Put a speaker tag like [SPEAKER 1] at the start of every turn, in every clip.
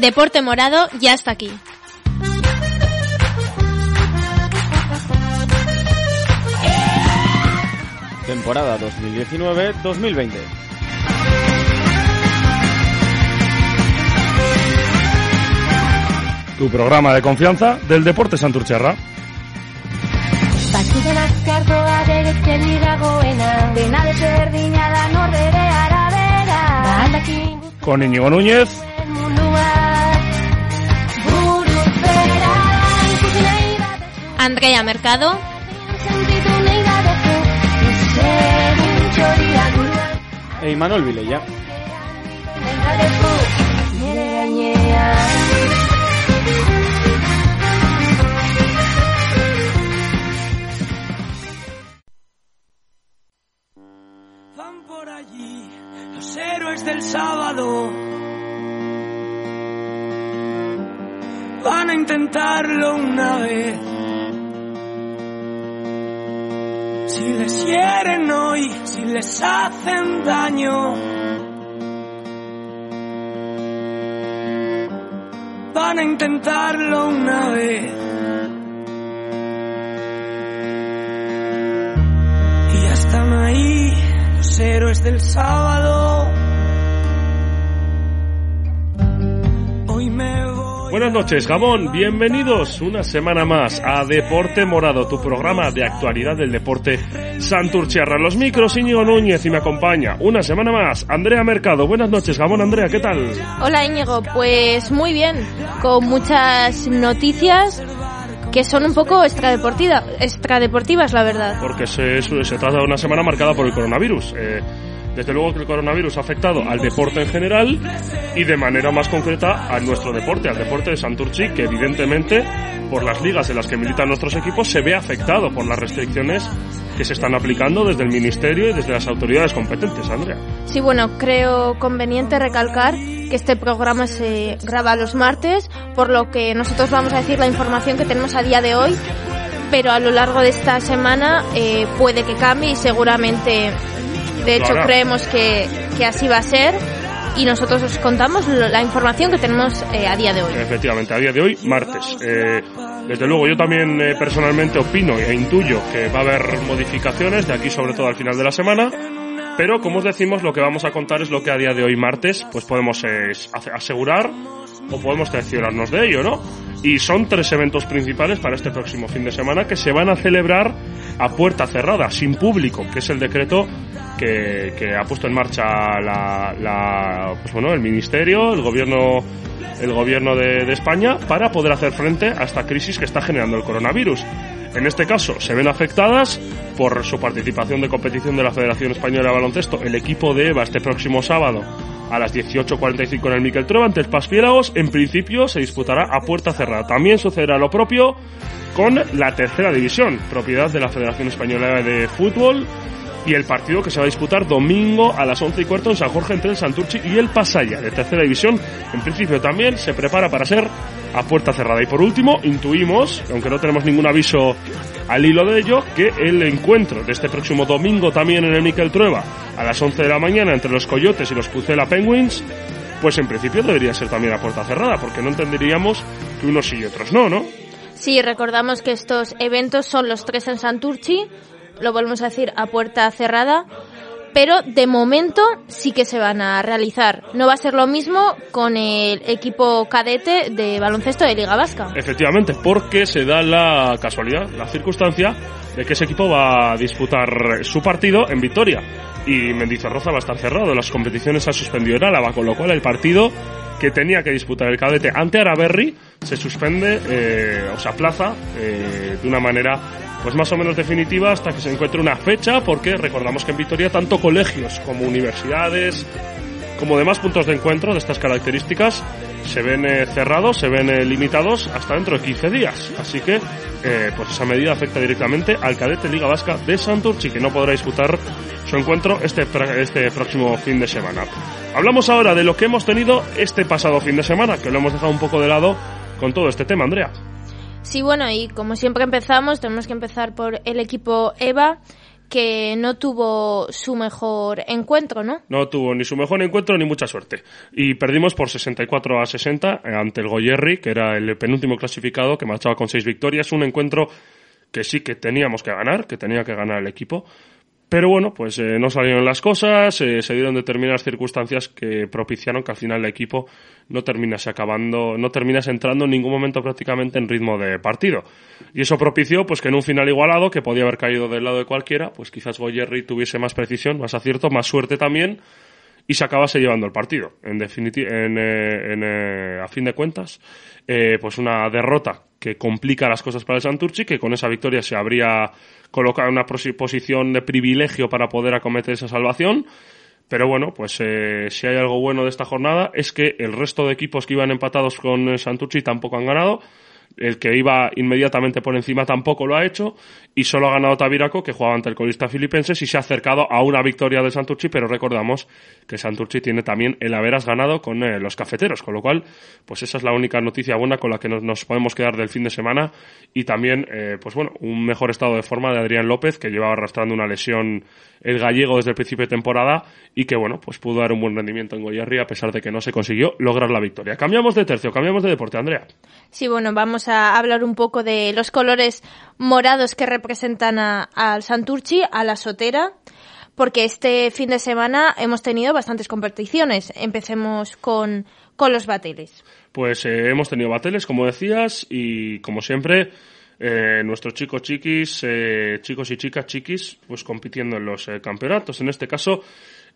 [SPEAKER 1] Deporte Morado ya está aquí.
[SPEAKER 2] Temporada 2019-2020.
[SPEAKER 3] Tu programa de confianza del Deporte Santurcherra. Con Íñigo Núñez,
[SPEAKER 1] Andrea Mercado,
[SPEAKER 2] E Imanol Vilella.
[SPEAKER 4] Van por allí los héroes del sábado. Van a intentarlo una vez. Si les hieren hoy, si les hacen daño. Van a intentarlo una vez. Y ya están ahí los héroes del sábado.
[SPEAKER 3] Buenas noches, Gabón. Bienvenidos una semana más a Deporte Morado, tu programa de actualidad del deporte Santurchiarra. Los micros Íñigo Núñez y me acompaña una semana más Andrea Mercado. Buenas noches, Gabón. Andrea, ¿qué tal?
[SPEAKER 1] Hola Íñigo, pues muy bien, con muchas noticias que son un poco extradeportiva, extradeportivas, la verdad.
[SPEAKER 3] Porque se, se trata de una semana marcada por el coronavirus. Eh, desde luego que el coronavirus ha afectado al deporte en general y de manera más concreta a nuestro deporte, al deporte de Santurchi, que evidentemente por las ligas en las que militan nuestros equipos se ve afectado por las restricciones que se están aplicando desde el Ministerio y desde las autoridades competentes, Andrea.
[SPEAKER 1] Sí, bueno, creo conveniente recalcar que este programa se graba los martes, por lo que nosotros vamos a decir la información que tenemos a día de hoy, pero a lo largo de esta semana eh, puede que cambie y seguramente, de hecho,
[SPEAKER 3] Claro.
[SPEAKER 1] creemos que, que así va a ser y nosotros os contamos la información que tenemos eh, a día de hoy.
[SPEAKER 3] Efectivamente, a día de hoy, martes. Eh, desde luego, yo también eh, personalmente opino e intuyo que va a haber modificaciones de aquí, sobre todo al final de la semana. Pero, como os decimos, lo que vamos a contar es lo que a día de hoy, martes, pues podemos ase- asegurar o podemos cerciorarnos de ello, ¿no? Y son tres eventos principales para este próximo fin de semana que se van a celebrar a puerta cerrada, sin público, que es el decreto que, que ha puesto en marcha la, la- pues bueno, el Ministerio, el Gobierno el gobierno de, de España para poder hacer frente a esta crisis que está generando el coronavirus. En este caso, se ven afectadas por su participación de competición de la Federación Española de Baloncesto el equipo de EVA este próximo sábado a las 18.45 en el Miquel Trueba ante el Paspiélagos. En principio se disputará a puerta cerrada. También sucederá lo propio con la tercera división, propiedad de la Federación Española de Fútbol y el partido que se va a disputar domingo a las 11 y cuarto en San Jorge entre el Santurchi y el Pasaya de tercera división. En principio también se prepara para ser a puerta cerrada. Y por último, intuimos, aunque no tenemos ningún aviso al hilo de ello, que el encuentro de este próximo domingo también en el Miquel Trueba a las 11 de la mañana entre los Coyotes y los Pucela Penguins, pues en principio debería ser también a puerta cerrada, porque no entenderíamos que unos y otros no, ¿no?
[SPEAKER 1] Sí, recordamos que estos eventos son los tres en Santurchi, lo volvemos a decir a puerta cerrada, pero de momento sí que se van a realizar. No va a ser lo mismo con el equipo cadete de baloncesto de Liga Vasca.
[SPEAKER 3] Efectivamente, porque se da la casualidad, la circunstancia de que ese equipo va a disputar su partido en Vitoria y Mendizorroza va a estar cerrado. Las competiciones han suspendido en Álava, con lo cual el partido que tenía que disputar el cadete ante Araberri se suspende eh, o se aplaza eh, de una manera pues más o menos definitiva hasta que se encuentre una fecha porque recordamos que en Vitoria tanto colegios como universidades como demás puntos de encuentro de estas características se ven eh, cerrados, se ven limitados hasta dentro de 15 días. Así que pues esa medida afecta directamente al cadete Liga Vasca de Santurchi que no podrá disputar su encuentro este, este próximo fin de semana. Hablamos ahora de lo que hemos tenido este pasado fin de semana, que lo hemos dejado un poco de lado con todo este tema, Andrea.
[SPEAKER 1] Sí, bueno, y como siempre empezamos, tenemos que empezar por el equipo EVA, que no tuvo su mejor encuentro, ¿no?
[SPEAKER 3] No tuvo ni su mejor encuentro ni mucha suerte. Y perdimos por 64 a 60 ante el Goyerri, que era el penúltimo clasificado, que marchaba con seis victorias. Un encuentro que sí que teníamos que ganar, que tenía que ganar el equipo, pero bueno, pues eh, no salieron las cosas, eh, se dieron determinadas circunstancias que propiciaron que al final el equipo no terminase acabando, no terminase entrando en ningún momento prácticamente en ritmo de partido. Y eso propició pues que en un final igualado, que podía haber caído del lado de cualquiera, pues quizás Goyerri tuviese más precisión, más acierto, más suerte también, y se acabase llevando el partido. En en, eh, a fin de cuentas, pues una derrota que complica las cosas para el Santurci, que con esa victoria se habría colocado en una posición de privilegio para poder acometer esa salvación. Pero bueno, pues eh, si hay algo bueno de esta jornada es que el resto de equipos que iban empatados con Santurci tampoco han ganado el que iba inmediatamente por encima tampoco lo ha hecho y solo ha ganado Tabiraco que jugaba ante el colista filipenses y se ha acercado a una victoria de Santurci pero recordamos que Santurci tiene también el haberas ganado con eh, los cafeteros con lo cual pues esa es la única noticia buena con la que nos, podemos quedar del fin de semana y también eh, pues bueno un mejor estado de forma de Adrián López que llevaba arrastrando una lesión el gallego desde el principio de temporada y que bueno pues pudo dar un buen rendimiento en Goyarri a pesar de que no se consiguió lograr la victoria. Cambiamos de tercio cambiamos de deporte Andrea.
[SPEAKER 1] Sí, bueno, vamos a hablar un poco de los colores morados que representan al Santurchi, a la Sotera, porque este fin de semana hemos tenido bastantes competiciones. Empecemos con, con los bateles.
[SPEAKER 3] Pues eh, hemos tenido bateles, como decías, y como siempre, eh, nuestros chicos chiquis, eh, chicos y chicas chiquis, pues compitiendo en los campeonatos. En este caso,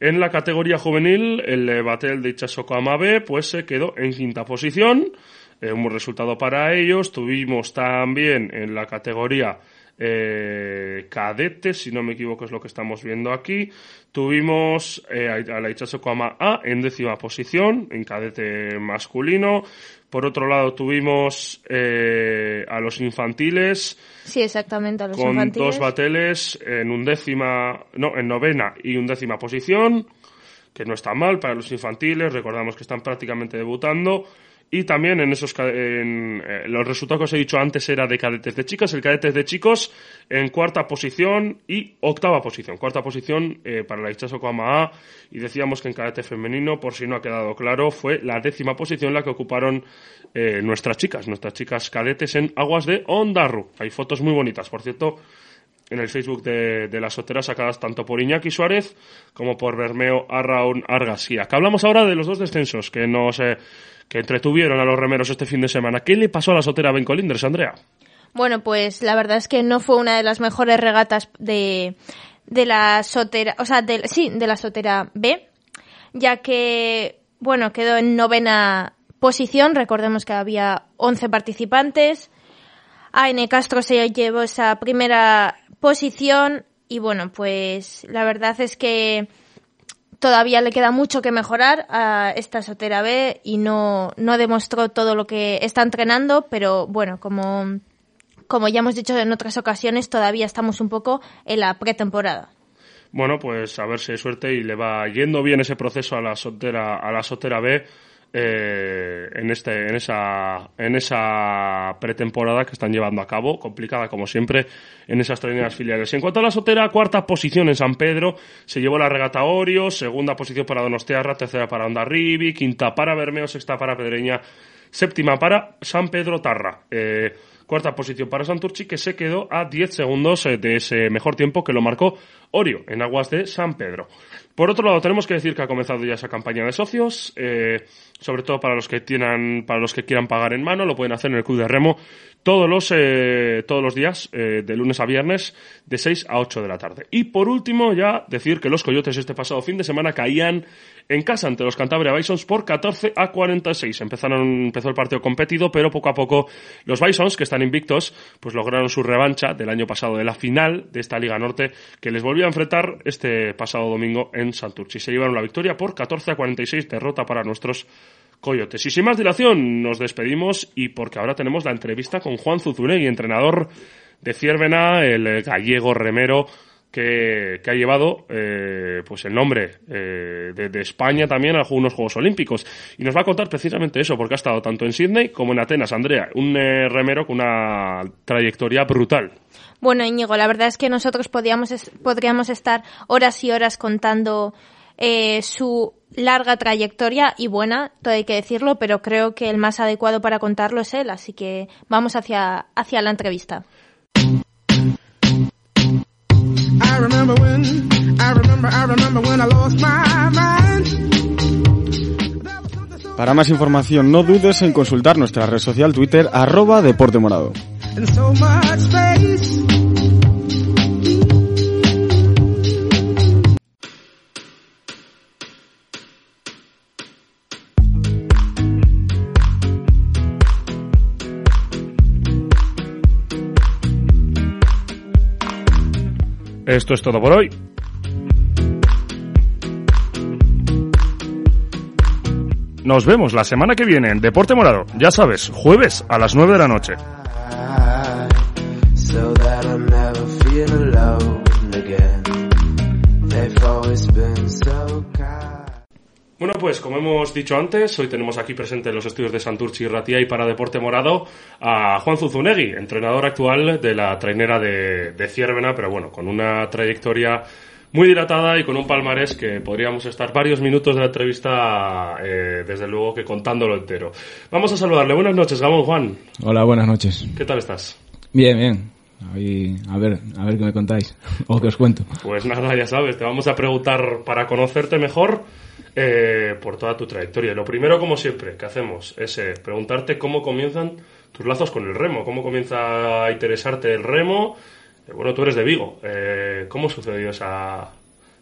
[SPEAKER 3] en la categoría juvenil, el batel de Ichasoko Amabe, pues se quedó en quinta posición eh, un buen resultado para ellos. Tuvimos también en la categoría eh, cadetes, si no me equivoco es lo que estamos viendo aquí. Tuvimos eh, a la Ichazo A en décima posición, en cadete masculino. Por otro lado tuvimos eh, a los infantiles.
[SPEAKER 1] Sí, exactamente, a los
[SPEAKER 3] con
[SPEAKER 1] infantiles.
[SPEAKER 3] dos bateles en undécima, no, en novena y undécima posición, que no está mal para los infantiles. Recordamos que están prácticamente debutando. Y también en esos en, eh, los resultados que os he dicho antes era de cadetes de chicas, el cadetes de chicos en cuarta posición y octava posición. Cuarta posición eh, para la Ichazo A y decíamos que en cadete femenino, por si no ha quedado claro, fue la décima posición la que ocuparon eh, nuestras chicas, nuestras chicas cadetes en aguas de Ondarru. Hay fotos muy bonitas, por cierto, en el Facebook de, de las soteras sacadas tanto por Iñaki Suárez como por Bermeo Arraun Argasía. Acá hablamos ahora de los dos descensos que nos que entretuvieron a los remeros este fin de semana. ¿Qué le pasó a la sotera Bencolindres, Andrea?
[SPEAKER 1] Bueno, pues la verdad es que no fue una de las mejores regatas de, de la sotera, o sea, de, sí, de la sotera B, ya que, bueno, quedó en novena posición, recordemos que había 11 participantes, Aine Castro se llevó esa primera posición y bueno, pues la verdad es que todavía le queda mucho que mejorar a esta Sotera B y no, no demostró todo lo que está entrenando, pero bueno, como, como ya hemos dicho en otras ocasiones, todavía estamos un poco en la pretemporada.
[SPEAKER 3] Bueno, pues a ver si hay suerte y le va yendo bien ese proceso a la Sotera, a la Sotera B eh, en, este, en, esa, en esa pretemporada que están llevando a cabo, complicada como siempre, en esas treneras filiales. En cuanto a la sotera, cuarta posición en San Pedro, se llevó la regata Orio, segunda posición para Donostiarra, tercera para Ondarribi, quinta para Bermeo, sexta para Pedreña, séptima para San Pedro Tarra. Eh, Cuarta posición para Santurchi, que se quedó a 10 segundos eh, de ese mejor tiempo que lo marcó Orio en aguas de San Pedro. Por otro lado, tenemos que decir que ha comenzado ya esa campaña de socios, eh, sobre todo para los que tienen, para los que quieran pagar en mano, lo pueden hacer en el Club de Remo todos los, eh, todos los días, eh, de lunes a viernes, de 6 a 8 de la tarde. Y por último, ya decir que los Coyotes este pasado fin de semana caían en casa ante los Cantabria Bisons por 14 a 46. Empezaron, empezó el partido competido, pero poco a poco los Bisons, que están invictos, pues lograron su revancha del año pasado de la final de esta Liga Norte, que les volvió a enfrentar este pasado domingo en Santurci. Se llevaron la victoria por 14 a 46, derrota para nuestros Coyotes. Y sin más dilación, nos despedimos y porque ahora tenemos la entrevista con Juan Zuzunegui, entrenador de Ciervena, el gallego remero que, ha llevado eh, pues el nombre eh, de, España también a algunos Juegos Olímpicos. Y nos va a contar precisamente eso, porque ha estado tanto en Sydney como en Atenas. Andrea, un eh, remero con una trayectoria brutal.
[SPEAKER 1] Bueno, Íñigo, la verdad es que nosotros podríamos, es- podríamos estar horas y horas contando su larga trayectoria y buena, todo hay que decirlo, pero creo que el más adecuado para contarlo es él, así que vamos hacia, hacia la entrevista.
[SPEAKER 5] I remember when, I remember, I remember when I lost my mind.
[SPEAKER 2] Para más información, no dudes en consultar nuestra red social Twitter, arroba Deporte Morado.
[SPEAKER 3] Esto es todo por hoy. Nos vemos la semana que viene en Deporte Morado. Ya sabes, jueves a las 9 de la noche. Bueno, pues como hemos dicho antes, hoy tenemos aquí presente en los estudios de Santurchi y Ratia y para Deporte Morado a Juan Zuzunegui, entrenador actual de la trainera de, de Ciervena, pero bueno, con una trayectoria muy dilatada y con un palmarés que podríamos estar varios minutos de la entrevista, eh, desde luego que contándolo entero. Vamos a saludarle. Buenas noches, Gabón Juan.
[SPEAKER 6] Hola, buenas noches.
[SPEAKER 3] ¿Qué tal estás?
[SPEAKER 6] Bien, bien. Ahí, a ver, a ver qué me contáis. o qué os cuento.
[SPEAKER 3] Pues nada, ya sabes, te vamos a preguntar para conocerte mejor eh, por toda tu trayectoria. Lo primero, como siempre, que hacemos es eh, preguntarte cómo comienzan tus lazos con el remo, cómo comienza a interesarte el remo. Eh, bueno, tú eres de Vigo. Eh, ¿Cómo sucedió esa,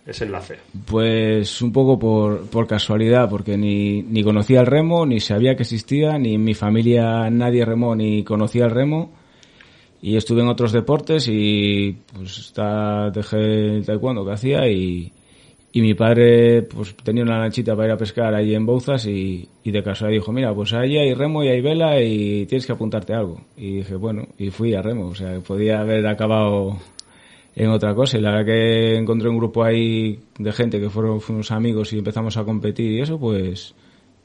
[SPEAKER 3] ese enlace?
[SPEAKER 6] Pues un poco por, por casualidad, porque ni, ni conocía el remo, ni sabía que existía, ni en mi familia nadie remó ni conocía el remo. Y estuve en otros deportes y pues está, dejé el taekwondo que hacía y, y mi padre pues tenía una lanchita para ir a pescar allí en Bouzas y, y de casualidad dijo, mira, pues allí hay remo y hay vela y tienes que apuntarte algo. Y dije, bueno, y fui a remo, o sea, podía haber acabado en otra cosa. Y la verdad que encontré un grupo ahí de gente que fueron fuimos amigos y empezamos a competir y eso, pues,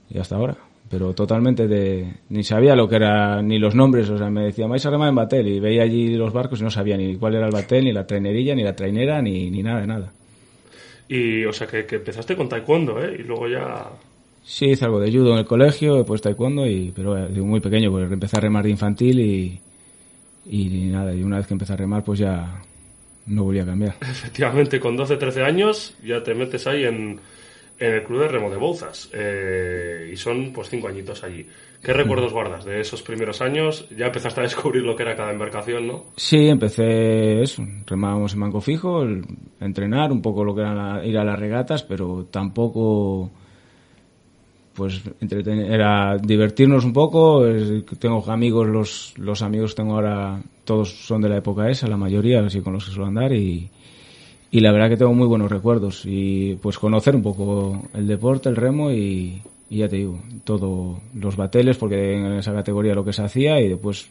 [SPEAKER 6] y hasta ahora. Pero totalmente de, ni sabía lo que era, ni los nombres, o sea, me decía, vais a remar en Batel, y veía allí los barcos y no sabía ni cuál era el Batel, ni la trainerilla, ni la trainera, ni, ni nada nada.
[SPEAKER 3] Y, o sea, que, que empezaste con taekwondo, ¿eh? Y luego ya...
[SPEAKER 6] Sí, hice algo de judo en el colegio, pues taekwondo, y, pero eh, muy pequeño, pues empecé a remar de infantil y, y nada, y una vez que empecé a remar, pues ya no volví a cambiar.
[SPEAKER 3] Efectivamente, con 12, 13 años ya te metes ahí en, en el club de remo de Bouzas. Eh, y son pues cinco añitos allí. ¿Qué recuerdos guardas de esos primeros años? Ya empezaste a descubrir lo que era cada embarcación, ¿no?
[SPEAKER 6] Sí, empecé eso, remábamos en banco fijo, entrenar un poco lo que era la- ir a las regatas, pero tampoco pues era divertirnos un poco, tengo amigos, los, los amigos tengo ahora, todos son de la época esa, la mayoría, así con los que suelo andar y, y la verdad que tengo muy buenos recuerdos y pues conocer un poco el deporte, el remo y, y ya te digo, todo los bateles porque en esa categoría lo que se hacía y después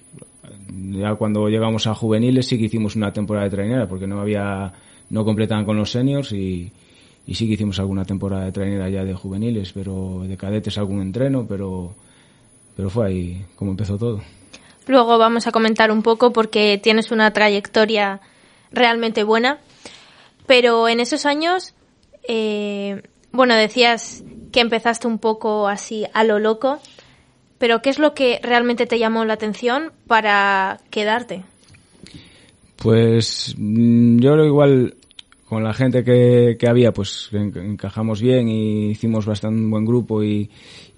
[SPEAKER 6] ya cuando llegamos a juveniles sí que hicimos una temporada de trainera porque no había no completaban con los seniors y, y sí que hicimos alguna temporada de trainera ya de juveniles, pero de cadetes algún entreno, pero pero fue ahí como empezó todo.
[SPEAKER 1] Luego vamos a comentar un poco porque tienes una trayectoria realmente buena. Pero en esos años, eh, bueno, decías que empezaste un poco así a lo loco, pero ¿qué es lo que realmente te llamó la atención para quedarte?
[SPEAKER 6] Pues mm, yo lo igual con la gente que, que había, pues en- encajamos bien y hicimos bastante buen grupo y,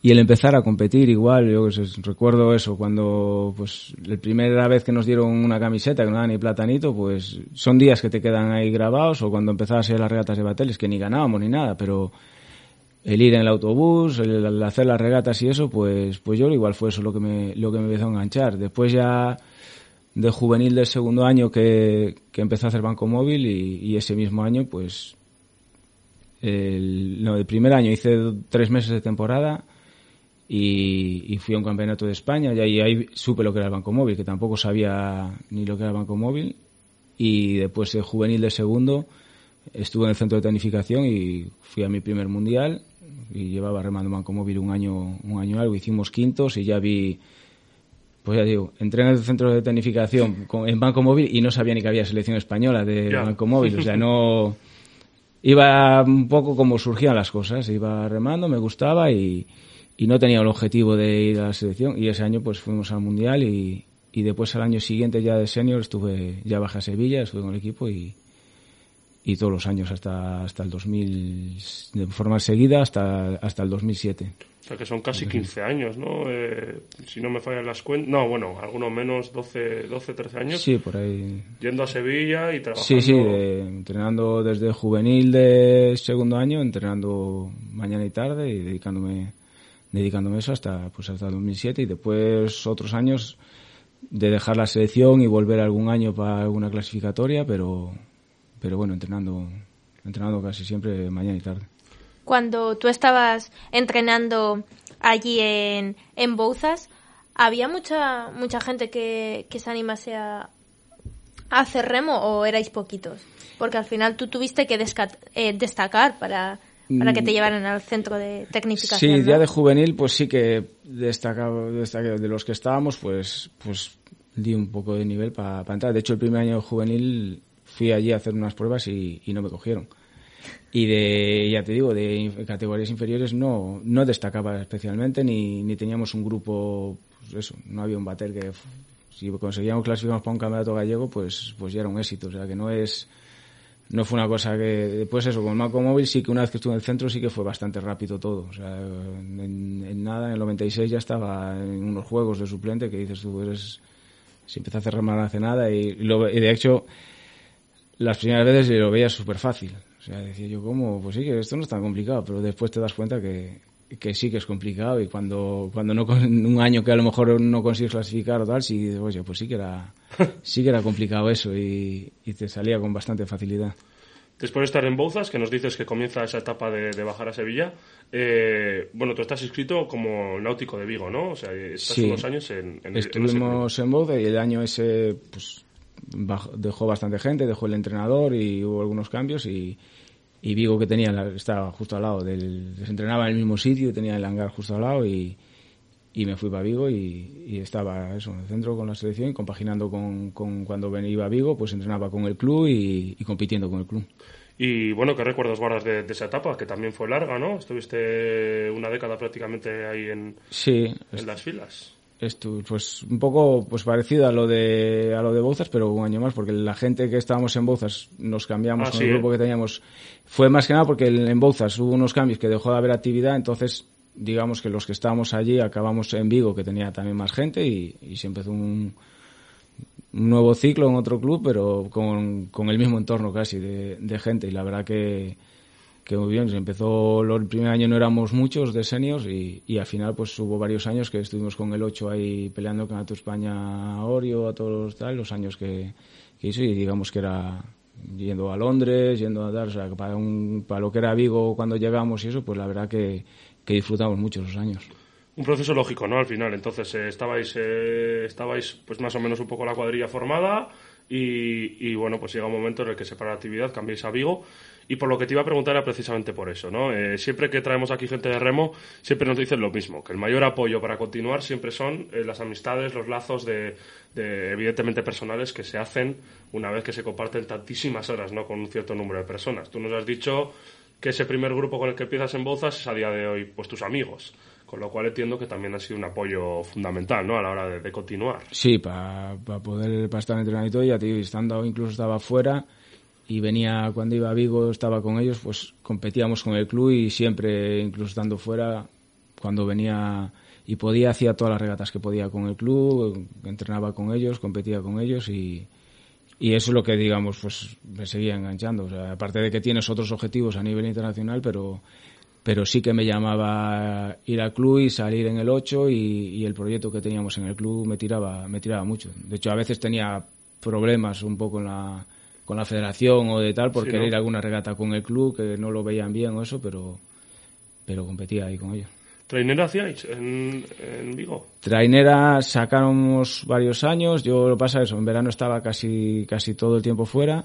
[SPEAKER 6] y el empezar a competir igual, yo recuerdo eso, cuando pues la primera vez que nos dieron una camiseta que no era ni platanito, pues son días que te quedan ahí grabados o cuando empezabas a a las regatas de bateles que ni ganábamos ni nada, pero el ir en el autobús, el, hacer las regatas y eso, pues, pues yo igual fue eso lo que me, lo que me empezó a enganchar. Después ya de juvenil del segundo año que, que empecé a hacer banco móvil y, ese mismo año, pues, el, no, el primer año hice tres meses de temporada y, fui a un campeonato de España y ahí, ahí supe lo que era el banco móvil, que tampoco sabía ni lo que era el banco móvil y después de juvenil de segundo estuve en el centro de tecnificación y fui a mi primer mundial y llevaba remando banco móvil un año un año algo. Hicimos quintos y ya vi pues ya digo entré en el centro de tecnificación con, en banco móvil y no sabía ni que había selección española de
[SPEAKER 3] Ya.
[SPEAKER 6] banco móvil. O sea no iba un poco como surgían las cosas. Iba remando me gustaba y, y no tenía el objetivo de ir a la selección. Y ese año pues fuimos al mundial y, y después al año siguiente ya de senior estuve ya bajé a Sevilla estuve con el equipo y y todos los años hasta hasta el 2000 de forma seguida hasta hasta el 2007
[SPEAKER 3] O sea que son casi 15 años, ¿no? Eh, si no me fallan las cuentas. No, bueno, algunos menos, 12, 12 13 años.
[SPEAKER 6] sí por ahí
[SPEAKER 3] Yendo a Sevilla y trabajando.
[SPEAKER 6] sí sí de- entrenando desde juvenil de segundo año entrenando mañana y tarde y dedicándome dedicándome eso hasta pues hasta el 2007 y después otros años de dejar la selección y volver algún año para alguna clasificatoria pero pero bueno entrenando entrenando casi siempre mañana y tarde
[SPEAKER 1] Cuando tú estabas entrenando allí en, en Bouzas, ¿había mucha mucha gente que, que se animase a, a hacer remo o erais poquitos? Porque al final tú tuviste que eh, destacar para, para que te
[SPEAKER 6] Mm.
[SPEAKER 1] llevaran al centro de tecnificación.
[SPEAKER 6] Sí,
[SPEAKER 1] ¿no?
[SPEAKER 6] ya de juvenil, pues sí que destacaba, de los que estábamos, pues, pues di un poco de nivel para entrar. De hecho, el primer año de juvenil fui allí a hacer unas pruebas y, y no me cogieron. Y de, ya te digo, de categorías inferiores no, no destacaba especialmente, ni, ni teníamos un grupo, pues eso, no había un bater que, si conseguíamos clasificarnos para un campeonato gallego, pues, pues ya era un éxito. O sea, que no es, no fue una cosa que después eso con el Marco Móvil sí que una vez que estuve en el centro sí que fue bastante rápido todo o sea en, en nada en el 96 ya estaba en unos juegos de suplente que dices tú eres si empecé a hacer remar hace nada y, lo- y de hecho las primeras veces lo veía súper fácil o sea decía yo cómo pues sí que esto no es tan complicado pero después te das cuenta que que sí que es complicado y cuando cuando no un año que a lo mejor no consigues clasificar o tal sí dices oye pues sí que era sí que era complicado eso y, y te salía con bastante facilidad
[SPEAKER 3] Después de estar en Bouzas, que nos dices que comienza esa etapa de, de bajar a Sevilla, eh, bueno, tú estás inscrito como náutico de Vigo, ¿no? O sea, estás
[SPEAKER 6] Sí.
[SPEAKER 3] unos años en, en, en.
[SPEAKER 6] Estuvimos en Boude y el año ese pues dejó bastante gente, dejó el entrenador y hubo algunos cambios y, y Vigo que tenía estaba justo al lado del se entrenaba en el mismo sitio, tenía el hangar justo al lado y, y me fui para Vigo y, y estaba eso en el centro con la selección y compaginando con, con cuando venía a Vigo pues entrenaba con el club y, y compitiendo con el club.
[SPEAKER 3] Y bueno, ¿qué recuerdos guardas de, de esa etapa? Que también fue larga, ¿no? Estuviste una década prácticamente ahí en,
[SPEAKER 6] Sí,
[SPEAKER 3] en las filas.
[SPEAKER 6] Esto, pues un poco pues parecido a lo de a lo de Bouzas, pero un año más, porque la gente que estábamos en Bouzas nos cambiamos
[SPEAKER 3] Ah,
[SPEAKER 6] con
[SPEAKER 3] sí,
[SPEAKER 6] el
[SPEAKER 3] ¿eh?
[SPEAKER 6] grupo que teníamos. Fue más que nada porque el- en Bouzas hubo unos cambios que dejó de haber actividad, entonces digamos que los que estábamos allí acabamos en Vigo, que tenía también más gente, y, y se empezó un, un nuevo ciclo en otro club, pero con, con el mismo entorno casi de, de gente, y la verdad que, que muy bien. Se empezó el primer año no éramos muchos de seniors y, y al final pues hubo varios años que estuvimos con el 8 ahí peleando el Campeonato de España Orio a todos los tal, los años que, que hizo y digamos que era yendo a Londres, yendo a dar, o sea, para, un, para lo que era Vigo cuando llegamos y eso, pues la verdad que, que disfrutamos mucho esos años.
[SPEAKER 3] Un proceso lógico, ¿no? Al final, entonces eh, estabais, eh, estabais pues más o menos un poco la cuadrilla formada y, y, bueno, pues llega un momento en el que se para la actividad, cambiáis a Vigo y por lo que te iba a preguntar era precisamente por eso, ¿no? Eh, siempre que traemos aquí gente de remo, siempre nos dicen lo mismo, que el mayor apoyo para continuar siempre son eh, las amistades, los lazos de, de, evidentemente personales que se hacen una vez que se comparten tantísimas horas, ¿no? Con un cierto número de personas. Tú nos has dicho que ese primer grupo con el que empiezas en Bozas es a día de hoy, pues tus amigos. Con lo cual entiendo que también ha sido un apoyo fundamental, ¿no? A la hora de, de continuar.
[SPEAKER 6] Sí, para poder para estar entrenando y todo, ya te digo, estando incluso estaba fuera y venía cuando iba a Vigo, estaba con ellos, pues competíamos con el club y siempre, incluso estando fuera, cuando venía y podía, hacía todas las regatas que podía con el club, entrenaba con ellos, competía con ellos y, y eso es lo que, digamos, pues me seguía enganchando. O sea, aparte de que tienes otros objetivos a nivel internacional, pero, pero sí que me llamaba ir al club y salir en el 8 y, y el proyecto que teníamos en el club me tiraba, me tiraba mucho. De hecho, a veces tenía problemas un poco en la, con la federación o de tal por querer ir a alguna regata con el club que no lo veían bien o eso, pero, pero competía ahí con ellos.
[SPEAKER 3] ¿Trainera hacíais en, en, Vigo?
[SPEAKER 6] Trainera sacamos varios años. Yo lo pasa eso, en verano estaba casi, casi todo el tiempo fuera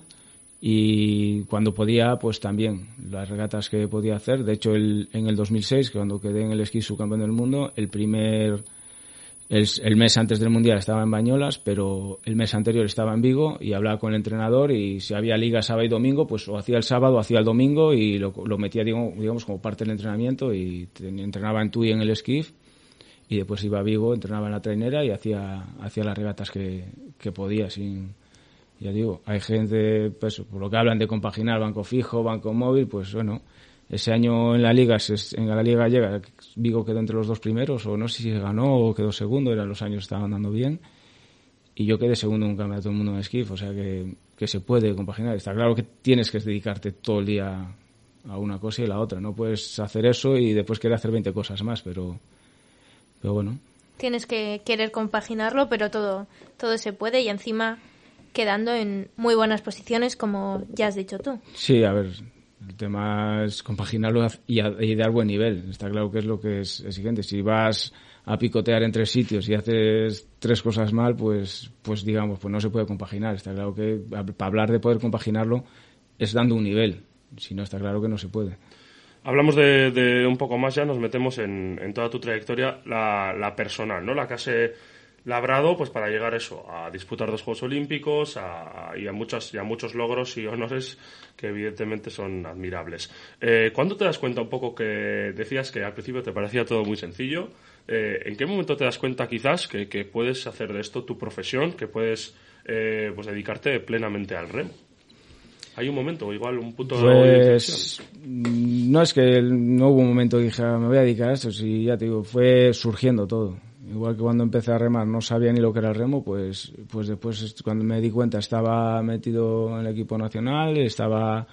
[SPEAKER 6] y cuando podía, pues también las regatas que podía hacer. De hecho, el, en el 2006, cuando quedé en el esquí subcampeón del mundo, el primer el, mes antes del Mundial estaba en Bañolas, pero el mes anterior estaba en Vigo y hablaba con el entrenador y si había liga sábado y domingo, pues o hacía el sábado o hacía el domingo y lo, metía, digamos, como parte del entrenamiento y entrenaba en Tui en el esquif y después iba a Vigo, entrenaba en la trainera y hacía, hacía las regatas que, que podía sin... Ya digo, hay gente, pues, por lo que hablan de compaginar banco fijo, banco móvil, pues bueno, ese año en la liga, en la liga llega, Vigo quedó entre los dos primeros, o no sé si ganó o quedó segundo, eran los años que estaban andando bien. Y yo quedé segundo en un campeonato del mundo en esquif, o sea que, que se puede compaginar. Está claro que tienes que dedicarte todo el día a una cosa y a la otra. No puedes hacer eso y después querer hacer 20 cosas más, pero, pero bueno.
[SPEAKER 1] Tienes que querer compaginarlo, pero todo, todo se puede y encima quedando en muy buenas posiciones, como ya has dicho tú.
[SPEAKER 6] Sí, a ver, el tema es compaginarlo y, dar buen nivel. Está claro que es lo que es exigente. Si vas a picotear en tres sitios y haces tres cosas mal, pues, pues digamos, pues no se puede compaginar. Está claro que para hablar de poder compaginarlo es dando un nivel. Si no, está claro que no se puede.
[SPEAKER 3] Hablamos de, un poco más ya, nos metemos en, toda tu trayectoria, la, la personal, ¿no? La que has labrado pues para llegar eso a disputar dos Juegos Olímpicos y a muchos y a muchos logros y honores que evidentemente son admirables. Eh, ¿Cuándo te das cuenta un poco que decías que al principio te parecía todo muy sencillo? Eh, ¿En qué momento te das cuenta quizás que, puedes hacer de esto tu profesión, que puedes eh, pues dedicarte plenamente al remo? ¿Hay un momento o igual un punto
[SPEAKER 6] pues, No es que no hubo un momento que dije, me voy a dedicar a esto, si ya te digo, fue surgiendo todo igual que cuando empecé a remar no sabía ni lo que era el remo, pues, pues después cuando me di cuenta estaba metido en el equipo nacional, estaba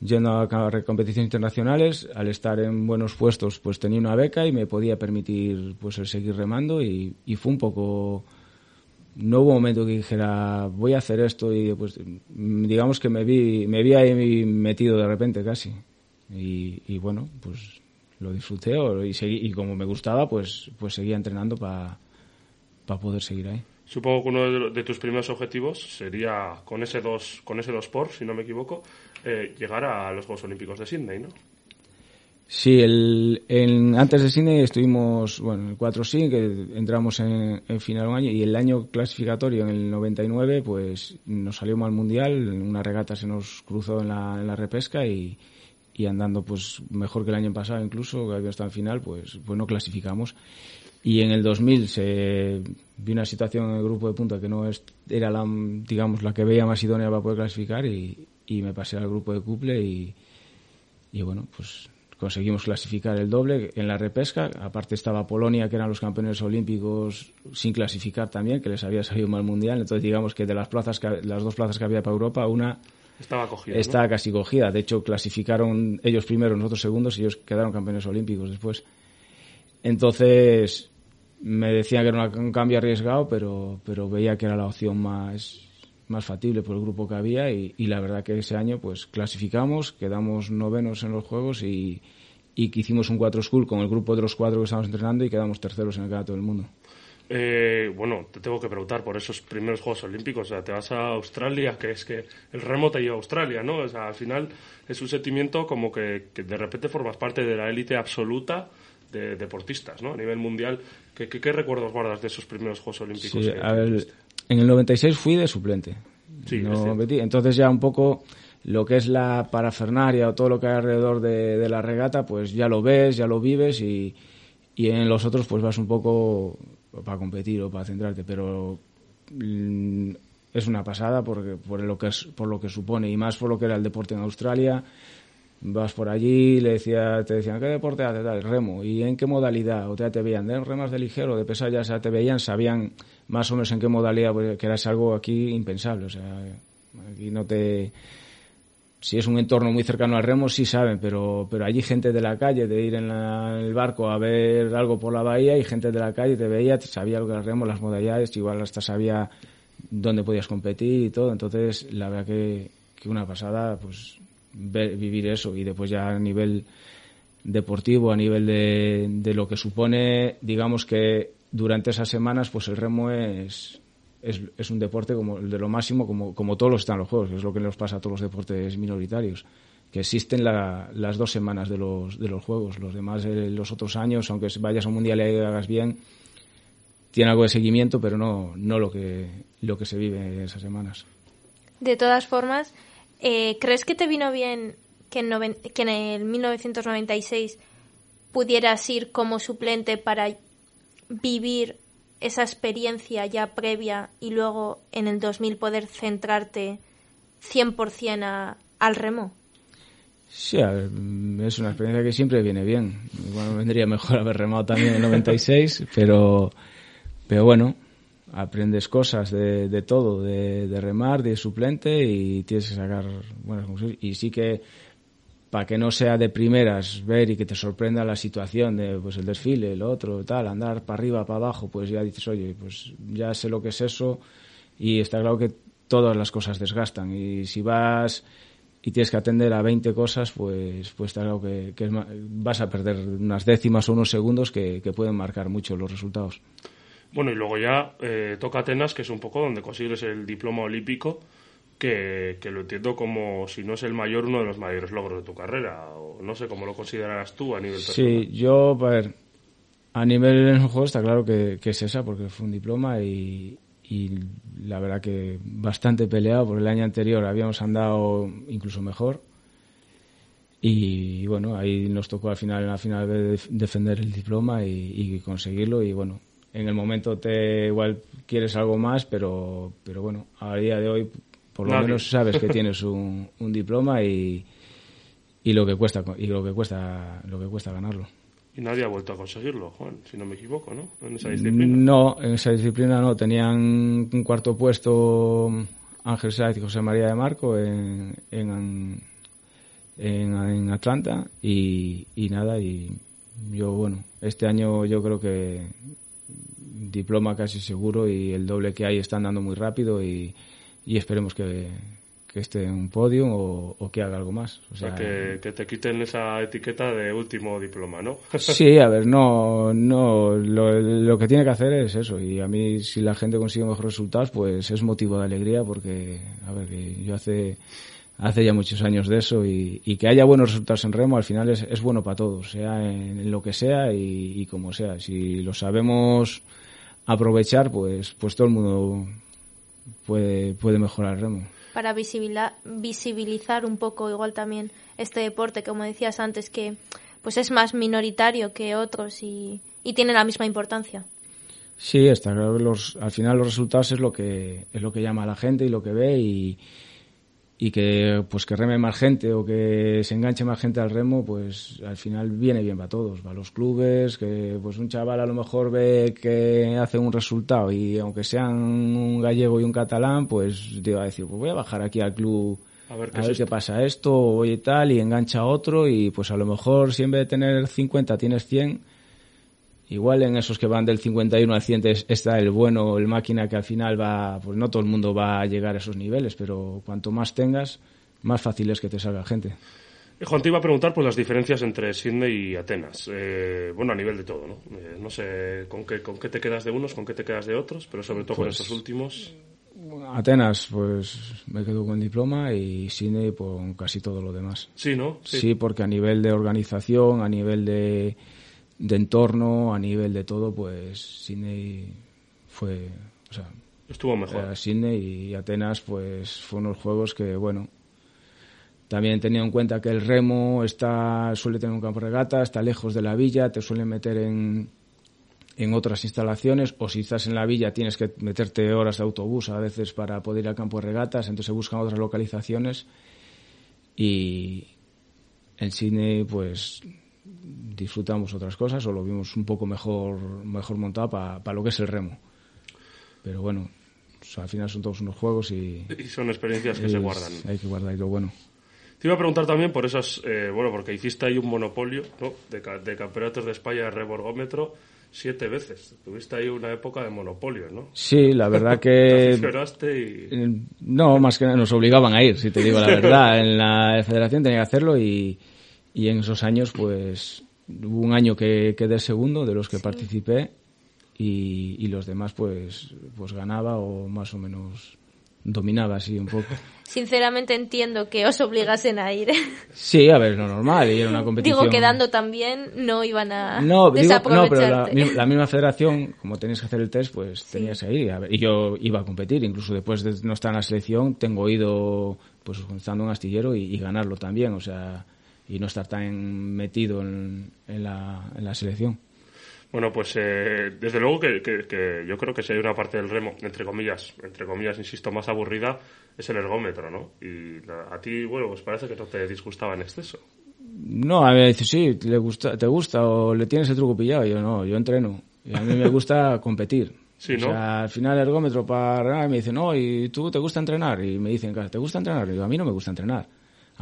[SPEAKER 6] yendo a competiciones internacionales, al estar en buenos puestos pues tenía una beca y me podía permitir pues seguir remando y, fue un poco no hubo momento que dijera voy a hacer esto y pues digamos que me vi me vi ahí metido de repente casi. Y bueno pues lo disfruté y, seguí, y como me gustaba, pues, pues seguía entrenando para poder seguir ahí.
[SPEAKER 3] Supongo que uno de, tus primeros objetivos sería con ese dos con ese dos por, si no me equivoco, eh, llegar a los Juegos Olímpicos de Sydney, ¿no?
[SPEAKER 6] Sí, el, antes de Sydney estuvimos, bueno, el 4 sí, que entramos en, final un año y el año clasificatorio en el 99, pues nos salió mal mundial, una regata se nos cruzó en la, en la repesca y, y andando pues mejor que el año pasado incluso, que había estado en final, pues, pues no clasificamos. Y en el 2000 se vi una situación en el grupo de punta que no es, era la, digamos, la que veía más idónea para poder clasificar y, y me pasé al grupo de couple y, y bueno, pues conseguimos clasificar el doble en la repesca. Aparte estaba Polonia, que eran los campeones olímpicos sin clasificar también, que les había salido mal mundial. Entonces digamos que de las plazas, que, las dos plazas que había para Europa, una
[SPEAKER 3] estaba cogida.
[SPEAKER 6] Está casi cogida. De hecho, clasificaron ellos primero, nosotros segundos, y ellos quedaron campeones olímpicos después. Entonces, me decían que era un cambio arriesgado, pero, pero veía que era la opción más, más factible por el grupo que había y, la verdad que ese año pues clasificamos, quedamos novenos en los Juegos y, y que hicimos un cuatro school con el grupo de los cuatro que estábamos entrenando y quedamos terceros en el campeonato del mundo.
[SPEAKER 3] Eh, bueno, te tengo que preguntar por esos primeros Juegos Olímpicos. O sea, te vas a Australia, que es que el remo te lleva a Australia, ¿no? O sea, al final es un sentimiento como que, de repente formas parte de la élite absoluta de deportistas, ¿no? A nivel mundial. ¿Qué, qué, recuerdos guardas de esos primeros Juegos Olímpicos?
[SPEAKER 6] Sí, a ver, en el 96 fui de suplente. Sí, no Entonces ya un poco lo que es la parafernaria o todo lo que hay alrededor de, de la regata, pues ya lo ves, ya lo vives y y en los otros pues vas un poco para competir o para centrarte, pero mm, es una pasada porque por lo que es, por lo que supone y más por lo que era el deporte en Australia. Vas por allí, le decía, te decían, ¿qué deporte haces? Tal, remo. ¿Y en qué modalidad? O te, veían, ¿de remas de ligero, de pesar? Ya te veían, sabían más o menos en qué modalidad, pues, que era algo aquí impensable. O sea, aquí no te... Si es un entorno muy cercano al remo, sí saben, pero, pero allí gente de la calle, de ir en, la- el barco a ver algo por la bahía y gente de la calle te veía, sabía lo que era el remo, las modalidades, igual hasta sabía dónde podías competir y todo. Entonces, la verdad que, que una pasada, pues ver- vivir eso y después ya a nivel deportivo, a nivel de, de lo que supone, digamos que durante esas semanas, pues el remo es, es, es un deporte como de lo máximo, como, como todos los están los juegos, que es lo que nos pasa a todos los deportes minoritarios, que existen la- las dos semanas de los, de los juegos. Los demás, eh, los otros años, aunque vayas a un mundial y hagas bien, tiene algo de seguimiento, pero no, no lo que, lo que se vive en esas semanas.
[SPEAKER 1] De todas formas, eh, ¿crees que te vino bien que en, noven- que en el 1996 pudieras ir como suplente para vivir esa experiencia ya previa y luego en el 2000 poder centrarte 100% a- al remo?
[SPEAKER 6] Sí, es una experiencia que siempre viene bien. Igual vendría mejor haber remado también en el 96, pero, pero bueno, aprendes cosas de, de todo, de, de remar, de suplente y tienes que sacar buenas conclusiones. Y sí que, para que no sea de primeras ver y que te sorprenda la situación de pues el desfile, el otro, tal, andar para arriba, para abajo, pues ya dices, oye, pues ya sé lo que es eso y está claro que todas las cosas desgastan y si vas y tienes que atender a 20 cosas, pues, pues está claro que, que vas a perder unas décimas o unos segundos que, que pueden marcar mucho los resultados.
[SPEAKER 3] Bueno, y luego ya eh, toca Atenas, que es un poco donde consigues el diploma olímpico, que, que lo entiendo como, si no es el mayor, uno de los mayores logros de tu carrera. O no sé cómo lo considerarás tú a nivel personal.
[SPEAKER 6] Sí, yo, a ver, a nivel en el juego está claro que, que es esa, porque fue un diploma y, y la verdad que bastante peleado, porque el año anterior habíamos andado incluso mejor. Y bueno, ahí nos tocó al final, en la final, de- defender el diploma y, y conseguirlo. Y bueno, en el momento te igual quieres algo más, pero, pero bueno, a día de hoy por lo
[SPEAKER 3] Nadie.
[SPEAKER 6] menos sabes que tienes un, un diploma y, y lo que cuesta y lo que cuesta lo que cuesta ganarlo.
[SPEAKER 3] Y nadie ha vuelto a conseguirlo, Juan, si no me equivoco, ¿no? En esa disciplina.
[SPEAKER 6] No, en esa disciplina no. Tenían un cuarto puesto Ángel Sáez y José María de Marco en, en, en, en Atlanta y, y nada. Y yo, bueno, este año yo creo que diploma casi seguro y el doble que hay están dando muy rápido y, y esperemos que, que esté en un podium o, o que haga algo más. O
[SPEAKER 3] O sea,
[SPEAKER 6] sea,
[SPEAKER 3] que, que te quiten esa etiqueta de último diploma, ¿no?
[SPEAKER 6] Sí, a ver, no, no, lo, lo que tiene que hacer es eso. Y a mí, si la gente consigue mejores resultados, pues es motivo de alegría porque, a ver, que yo hace, hace ya muchos años de eso y, y que haya buenos resultados en remo al final es, es bueno para todos, sea en, en lo que sea y, y como sea. Si lo sabemos aprovechar, pues, pues todo el mundo puede, puede mejorar el remo.
[SPEAKER 1] para visibilizar un poco igual también este deporte, como decías antes, que pues es más minoritario que otros y, y tiene la misma importancia.
[SPEAKER 6] Sí, está claro los, al final los resultados es lo que es lo que llama a la gente y lo que ve y, y que pues que reme más gente o que se enganche más gente al remo, pues al final viene bien para todos, para los clubes, que pues un chaval a lo mejor ve que hace un resultado y aunque sean un gallego y un catalán, pues te va a decir, pues voy a bajar aquí al club
[SPEAKER 3] A ver qué
[SPEAKER 6] a
[SPEAKER 3] es
[SPEAKER 6] ver qué
[SPEAKER 3] esto.
[SPEAKER 6] pasa esto, oye tal, y engancha a otro y pues a lo mejor si en vez de tener 50 tienes 100, Igual en esos que van del 51 al 100 es- está el bueno, el máquina que al final va, pues no todo el mundo va a llegar a esos niveles, pero cuanto más tengas, más fácil es que te salga gente.
[SPEAKER 3] Eh, Juan, te iba a preguntar por las diferencias entre Sydney y Atenas. Eh, bueno, a nivel de todo, ¿no? Eh, no sé con qué, con qué te quedas de unos, con qué te quedas de otros, pero sobre todo con
[SPEAKER 6] Pues-
[SPEAKER 3] estos últimos.
[SPEAKER 6] Atenas, pues me quedo con diploma y Sydney con casi todo lo demás.
[SPEAKER 3] Sí, ¿no?
[SPEAKER 6] Sí. porque a nivel de organización, a nivel de, de entorno, a nivel de todo, pues Sydney fue, o sea,
[SPEAKER 3] Estuvo mejor.
[SPEAKER 6] Sydney y Atenas, pues fue unos juegos que, bueno, También teniendo en cuenta que el remo está suele tener un campo de regata, está lejos de la villa, te suelen meter en, en otras instalaciones o si estás en la villa tienes que meterte horas de autobús a veces para poder ir al campo de regatas, entonces se buscan otras localizaciones y en cine pues disfrutamos otras cosas o lo vimos un poco mejor mejor montado para lo que es el remo. Pero bueno, o sea, al final son todos unos juegos y...
[SPEAKER 3] Y son experiencias que se guardan.
[SPEAKER 6] Hay que guardar y lo bueno.
[SPEAKER 3] Te iba a preguntar también por esas, eh, bueno, porque hiciste ahí un monopolio ¿no? de, de campeonatos de España de reborgómetro siete veces. Tuviste ahí una época de monopolio, ¿no?
[SPEAKER 6] Sí, la verdad que...
[SPEAKER 3] y...
[SPEAKER 6] No, más que nada nos obligaban a ir, si te digo la verdad. En la federación tenía que hacerlo y, y en esos años, pues, hubo un año que quedé segundo de los que participé y, y los demás, pues, pues ganaba o más o menos dominaba así un poco.
[SPEAKER 1] Sinceramente entiendo que os obligasen a ir.
[SPEAKER 6] Sí, a ver, lo normal, y era una competición.
[SPEAKER 1] Digo, quedando también no iban a
[SPEAKER 6] No, digo, no, pero la, la misma federación, como tenías que hacer el test, pues tenías que ir. a ver, y yo iba a competir, incluso después de no estar en la selección, tengo ido, pues estando en astillero y, y ganarlo también, o sea, y no estar tan metido en, en la, en la selección.
[SPEAKER 3] Bueno, pues eh, desde luego que, que- que yo creo que si hay una parte del remo, entre comillas, entre comillas, insisto, más aburrida, es el ergómetro, ¿no? Y a ti, bueno, pues parece que no te disgustaba en exceso.
[SPEAKER 6] No, a mí me dice, sí, le gusta, ¿te gusta o le tienes el truco pillado? Yo no, yo entreno. Y a mí me gusta competir.
[SPEAKER 3] Sí,
[SPEAKER 6] O
[SPEAKER 3] ¿no?
[SPEAKER 6] sea, al final el ergómetro para me dicen, no, ¿y tú te gusta entrenar? Y me dicen, ¿te gusta entrenar? Y digo, a mí no me gusta entrenar.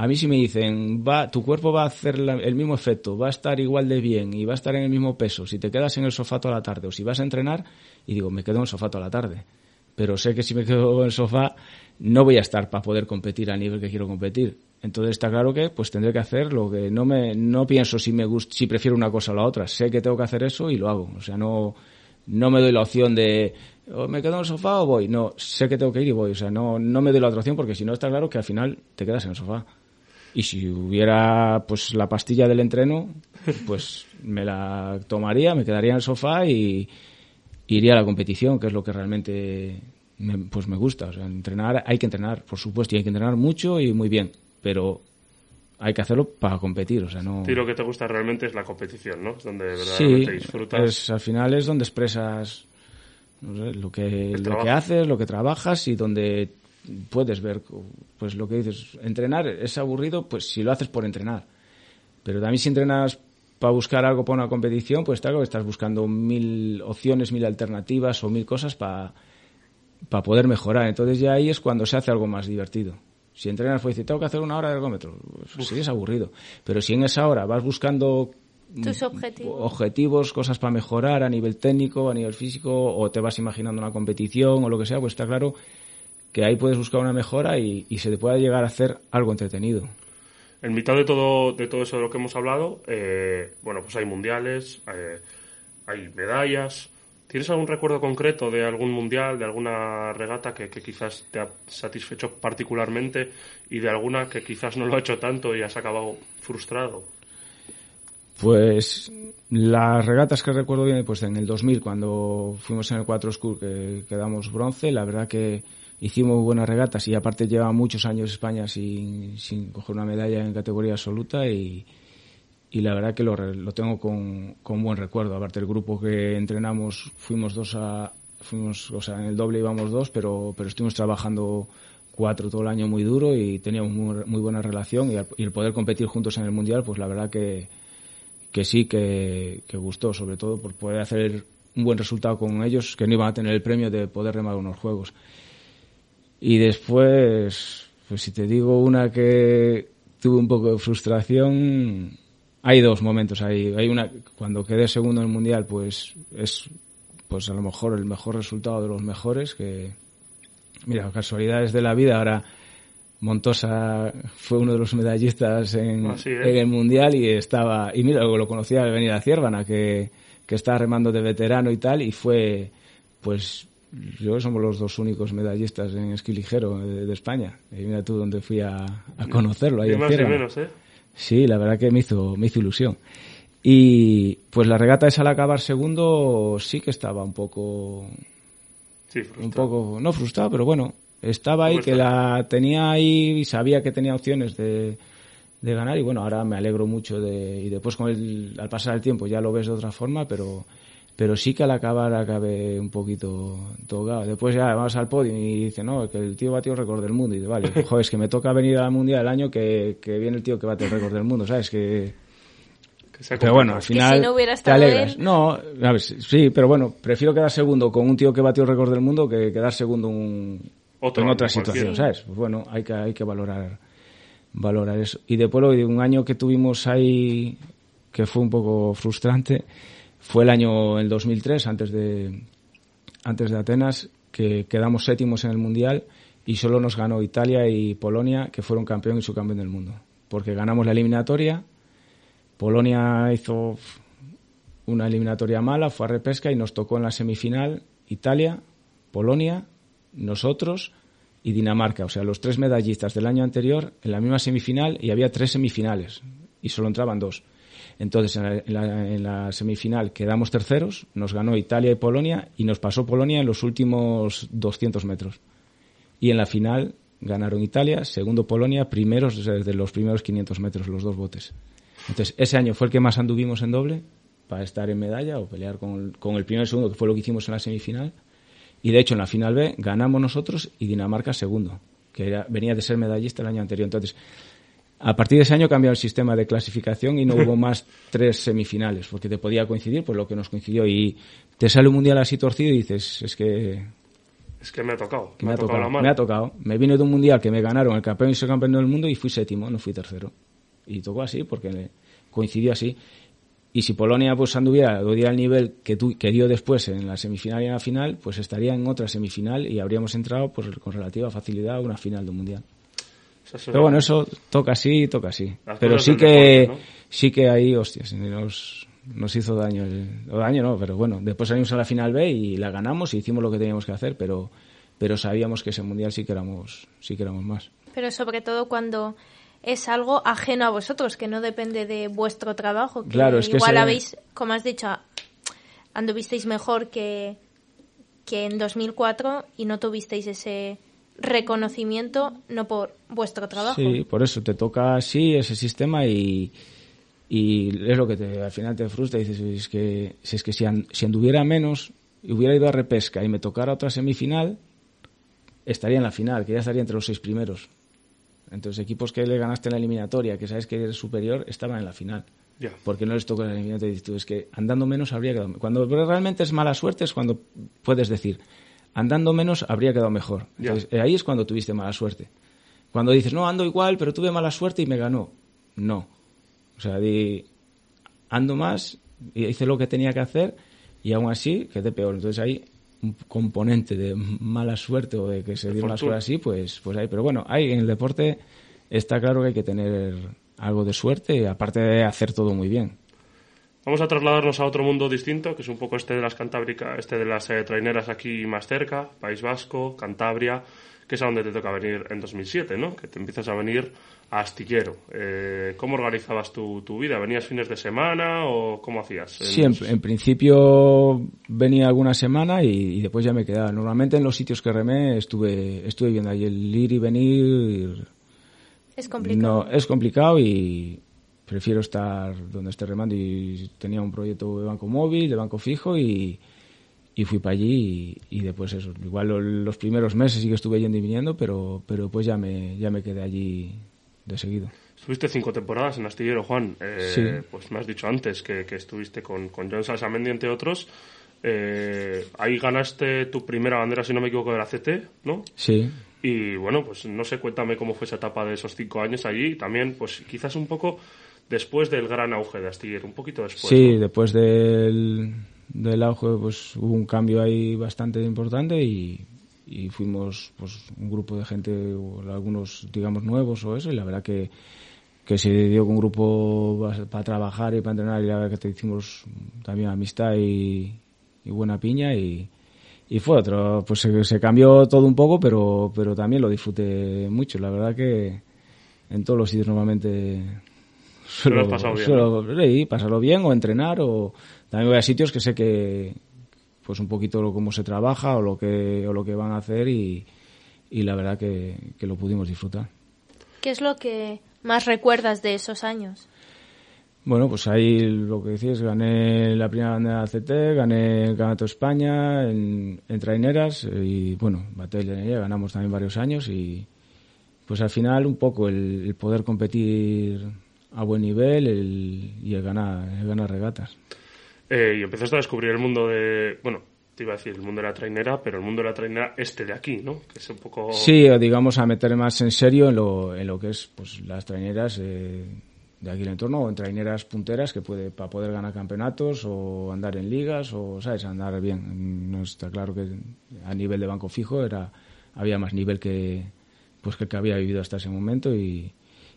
[SPEAKER 6] A mí si me dicen, va, tu cuerpo va a hacer el mismo efecto, va a estar igual de bien y va a estar en el mismo peso si te quedas en el sofá toda la tarde o si vas a entrenar, y digo, me quedo en el sofá toda la tarde. Pero sé que si me quedo en el sofá no voy a estar para poder competir al nivel que quiero competir. Entonces está claro que pues tendré que hacer lo que no me no pienso si me gusta, si prefiero una cosa o la otra. Sé que tengo que hacer eso y lo hago. O sea, no no me doy la opción de "Oh, me quedo en el sofá o voy. No, sé que tengo que ir y voy. O sea, no no me doy la otra opción porque si no está claro que al final te quedas en el sofá. Y si hubiera pues la pastilla del entreno, pues me la tomaría, me quedaría en el sofá y iría a la competición, que es lo que realmente me, pues me gusta. O sea, entrenar, hay que entrenar, por supuesto, y hay que entrenar mucho y muy bien, pero hay que hacerlo para competir, o sea, no...
[SPEAKER 3] Ti lo que te gusta realmente es la competición, ¿no? Es donde
[SPEAKER 6] Sí,
[SPEAKER 3] verdaderamente disfrutas.
[SPEAKER 6] es, al final es donde expresas no sé, lo que lo que haces, lo que trabajas y donde puedes ver pues lo que dices. Entrenar es aburrido, pues si lo haces por entrenar. Pero también si entrenas para buscar algo para una competición, pues claro que estás buscando mil opciones, mil alternativas o mil cosas para para poder mejorar. Entonces ya ahí es cuando se hace algo más divertido. Si entrenas pues dices, tengo que hacer una hora de ergómetro, pues sí es aburrido. Pero si en esa hora vas buscando
[SPEAKER 1] Tus objetivos.
[SPEAKER 6] objetivos, cosas para mejorar a nivel técnico, a nivel físico, o te vas imaginando una competición o lo que sea, pues está claro que ahí puedes buscar una mejora y, y se te puede llegar a hacer algo entretenido.
[SPEAKER 3] En mitad de todo, de todo eso de lo que hemos hablado, eh, bueno, pues hay mundiales, eh, hay medallas. ¿Tienes algún recuerdo concreto de algún mundial, de alguna regata que, que quizás te ha satisfecho particularmente y de alguna que quizás no lo ha hecho tanto y has acabado frustrado?
[SPEAKER 6] Pues las regatas que recuerdo bien, pues en el 2000 cuando fuimos en el 4 School que quedamos bronce, la verdad que hicimos buenas regatas y aparte lleva muchos años España sin, sin coger una medalla en categoría absoluta y, y la verdad que lo, lo tengo con, con buen recuerdo. Aparte el grupo que entrenamos fuimos dos a, fuimos, o sea, en el doble íbamos dos, pero, pero estuvimos trabajando cuatro todo el año muy duro y teníamos muy, muy buena relación y, el poder competir juntos en el mundial, pues la verdad que, que sí que gustó, sobre todo por poder hacer un buen resultado con ellos, que no iban a tener el premio de poder remar unos juegos. Y después, pues si te digo una que tuve un poco de frustración, hay dos momentos ahí. Hay una, cuando quedé segundo en el mundial, pues es, pues a lo mejor el mejor resultado de los mejores, que, mira, casualidades de la vida, ahora Montosa fue uno de los medallistas en, el mundial y estaba, y mira, lo conocía al venir a Ciervana, que, que estaba remando de veterano y tal, y fue, pues, yo somos los dos únicos medallistas en esquí ligero de, de España. Y mira tú dónde fui a, a conocerlo, ahí en
[SPEAKER 3] más menos, ¿eh?
[SPEAKER 6] Sí, la verdad que me hizo, me hizo ilusión. Y pues la regata esa al acabar segundo sí que estaba un poco,
[SPEAKER 3] Sí, frustrado.
[SPEAKER 6] un poco, no frustrado, pero bueno, estaba ahí,
[SPEAKER 3] ¿Cómo
[SPEAKER 6] que
[SPEAKER 3] está?
[SPEAKER 6] la tenía ahí y sabía que tenía opciones de, de ganar y bueno, ahora me alegro mucho de, y después con el, al pasar el tiempo ya lo ves de otra forma, pero pero sí que al acabar acabé un poquito tocado. Después ya vamos al podio y dice, no, que el tío batió el récord del mundo. Y dice, vale, joder, es que me toca venir al Mundial el año que, que viene el tío que bate el récord del mundo, ¿sabes? Que,
[SPEAKER 3] Que
[SPEAKER 6] pero bueno, al final
[SPEAKER 1] si no hubiera
[SPEAKER 6] te
[SPEAKER 1] estado
[SPEAKER 6] alegras.
[SPEAKER 1] él-
[SPEAKER 6] No, a ver, sí, pero bueno, prefiero quedar segundo con un tío que batió el récord del mundo que quedar segundo un-
[SPEAKER 3] Otro
[SPEAKER 6] en otra
[SPEAKER 3] cualquiera.
[SPEAKER 6] situación, ¿sabes? Pues bueno, hay que, hay que valorar, valorar eso. Y después lo de un año que tuvimos ahí que fue un poco frustrante fue el año el 2003 antes de antes de Atenas que quedamos séptimos en el mundial y solo nos ganó Italia y Polonia que fueron campeón y subcampeón del mundo. Porque ganamos la eliminatoria. Polonia hizo una eliminatoria mala fue a repesca y nos tocó en la semifinal Italia Polonia nosotros y Dinamarca. O sea los tres medallistas del año anterior en la misma semifinal y había tres semifinales y solo entraban dos entonces, en la, semifinal quedamos terceros, nos ganó Italia y Polonia y nos pasó Polonia en los últimos 200 metros. Y en la final ganaron Italia, segundo Polonia, primeros desde los primeros 500 metros, los dos botes. Entonces, ese año fue el que más anduvimos en doble para estar en medalla o pelear con el, con el primero y segundo, que fue lo que hicimos en la semifinal. Y de hecho, en la final B ganamos nosotros y Dinamarca segundo, que venía de ser medallista el año anterior. Entonces, a partir de ese año cambió el sistema de clasificación y no hubo más tres semifinales, porque te podía coincidir, pues lo que nos coincidió. Y te sale un mundial así torcido y dices, es que
[SPEAKER 3] Es que me ha tocado.
[SPEAKER 6] me, ha
[SPEAKER 3] tocado,
[SPEAKER 6] tocado,
[SPEAKER 3] la mano.
[SPEAKER 6] me ha tocado. Me vine de un mundial que me ganaron el campeón y subcampeón del mundo y fui séptimo, no fui tercero. Y tocó así, porque coincidió así. Y si Polonia pues anduviera, diera el nivel que, tu- que dio después en la semifinal y en la final, pues estaría en otra semifinal y habríamos entrado pues, con relativa facilidad a una final de un mundial. Pero bueno, eso toca así, toca así.
[SPEAKER 3] Las
[SPEAKER 6] Pero sí que,
[SPEAKER 3] deporte,
[SPEAKER 6] sí que ahí, hostias, nos, nos hizo daño. El, o daño no, pero bueno, después salimos a la final B y la ganamos y hicimos lo que teníamos que hacer, pero, pero sabíamos que ese mundial sí que éramos, sí que éramos más.
[SPEAKER 1] Pero sobre todo cuando es algo ajeno a vosotros, que no depende de vuestro trabajo. Que
[SPEAKER 6] Claro, es que
[SPEAKER 1] igual habéis, como has dicho, anduvisteis mejor que, que en 2004 y no tuvisteis ese reconocimiento no por vuestro trabajo.
[SPEAKER 6] Sí, por eso te toca así ese sistema y, y es lo que te, al final te frustra y dices, es que, si es que si, an- si anduviera menos y hubiera ido a repesca y me tocara otra semifinal, estaría en la final, que ya estaría entre los seis primeros. Entonces, equipos que le ganaste en la eliminatoria, que sabes que eres superior, estaban en la final.
[SPEAKER 3] Ya.
[SPEAKER 6] Porque no les tocó en la eliminatoria. Y dices tú, es que andando menos habría quedado. Cuando realmente es mala suerte es cuando puedes decir, andando menos habría quedado mejor. Entonces, eh, ahí es cuando tuviste mala suerte. Cuando dices, no, ando igual, pero tuve mala suerte y me ganó. No. O sea, di, ando más y hice lo que tenía que hacer y aún así quedé peor. Entonces ahí un componente de mala suerte o de que se dio
[SPEAKER 3] fortuna.
[SPEAKER 6] cosas así, pues, pues hay. Pero bueno, hay en el deporte está claro que hay que tener algo de suerte, aparte de hacer todo muy bien.
[SPEAKER 3] Vamos a trasladarnos a otro mundo distinto, que es un poco este de las Cantábrica, este de las eh, traineras aquí más cerca, País Vasco, Cantabria, que es a donde te toca venir en 2007, ¿no? Que te empiezas a venir a Astillero. Eh, ¿Cómo organizabas tu, tu vida? ¿Venías fines de semana o cómo hacías?
[SPEAKER 6] Sí, en, en principio venía alguna semana y, y después ya me quedaba. Normalmente en los sitios que remé estuve, estuve viendo ahí el ir y venir.
[SPEAKER 1] Es complicado.
[SPEAKER 6] No, es complicado y prefiero estar donde esté remando. Y tenía un proyecto de banco móvil, de banco fijo y, y fui para allí y, y después eso. Igual lo- los primeros meses sí que estuve yendo y viniendo, pero, pero pues ya me, ya me quedé allí de seguido.
[SPEAKER 3] Estuviste cinco temporadas en Astillero, Juan. Eh,
[SPEAKER 6] Sí.
[SPEAKER 3] Pues me has dicho antes que, que estuviste con, con John Salsamendi, entre otros. Eh, ahí ganaste tu primera bandera, si no me equivoco, de la CT, ¿no?
[SPEAKER 6] Sí.
[SPEAKER 3] Y bueno, pues no sé, cuéntame cómo fue esa etapa de esos cinco años allí. También, pues quizás un poco después del gran auge de Astillero, un poquito después.
[SPEAKER 6] Sí,
[SPEAKER 3] ¿no?
[SPEAKER 6] después del, del auge pues hubo un cambio ahí bastante importante y, y fuimos pues un grupo de gente, algunos digamos nuevos o eso, y la verdad que, que se dio con un grupo para trabajar y para entrenar y la verdad que te hicimos también amistad y, y buena piña y, y fue otro, pues se, se cambió todo un poco, pero, pero también lo disfruté mucho, la verdad que en todos los sitios normalmente
[SPEAKER 3] Lo has pasado bien,
[SPEAKER 6] sí, pasarlo bien o entrenar o también voy a sitios que sé que pues un poquito lo, cómo se trabaja o lo que o lo que van a hacer y, y la verdad que, que lo pudimos disfrutar.
[SPEAKER 1] ¿Qué es lo que más recuerdas de esos años?
[SPEAKER 6] Bueno, pues ahí lo que decís, gané la primera bandera CT, gané el Campeonato de España en, en traineras y bueno, Batalla de ganamos también varios años y pues al final un poco el, el poder competir a buen nivel el, y el ganar, el ganar regatas.
[SPEAKER 3] Eh, y empezaste a descubrir el mundo de, bueno, te iba a decir el mundo de la trainera, pero el mundo de la trainera este de aquí, ¿no? Que es un poco...
[SPEAKER 6] Sí, digamos a meter más en serio en lo, en lo que es pues las traineras eh, de aquí en el entorno o en traineras punteras que puede para poder ganar campeonatos o andar en ligas o sabes andar bien no está claro que a nivel de banco fijo era había más nivel que pues que que había vivido hasta ese momento y,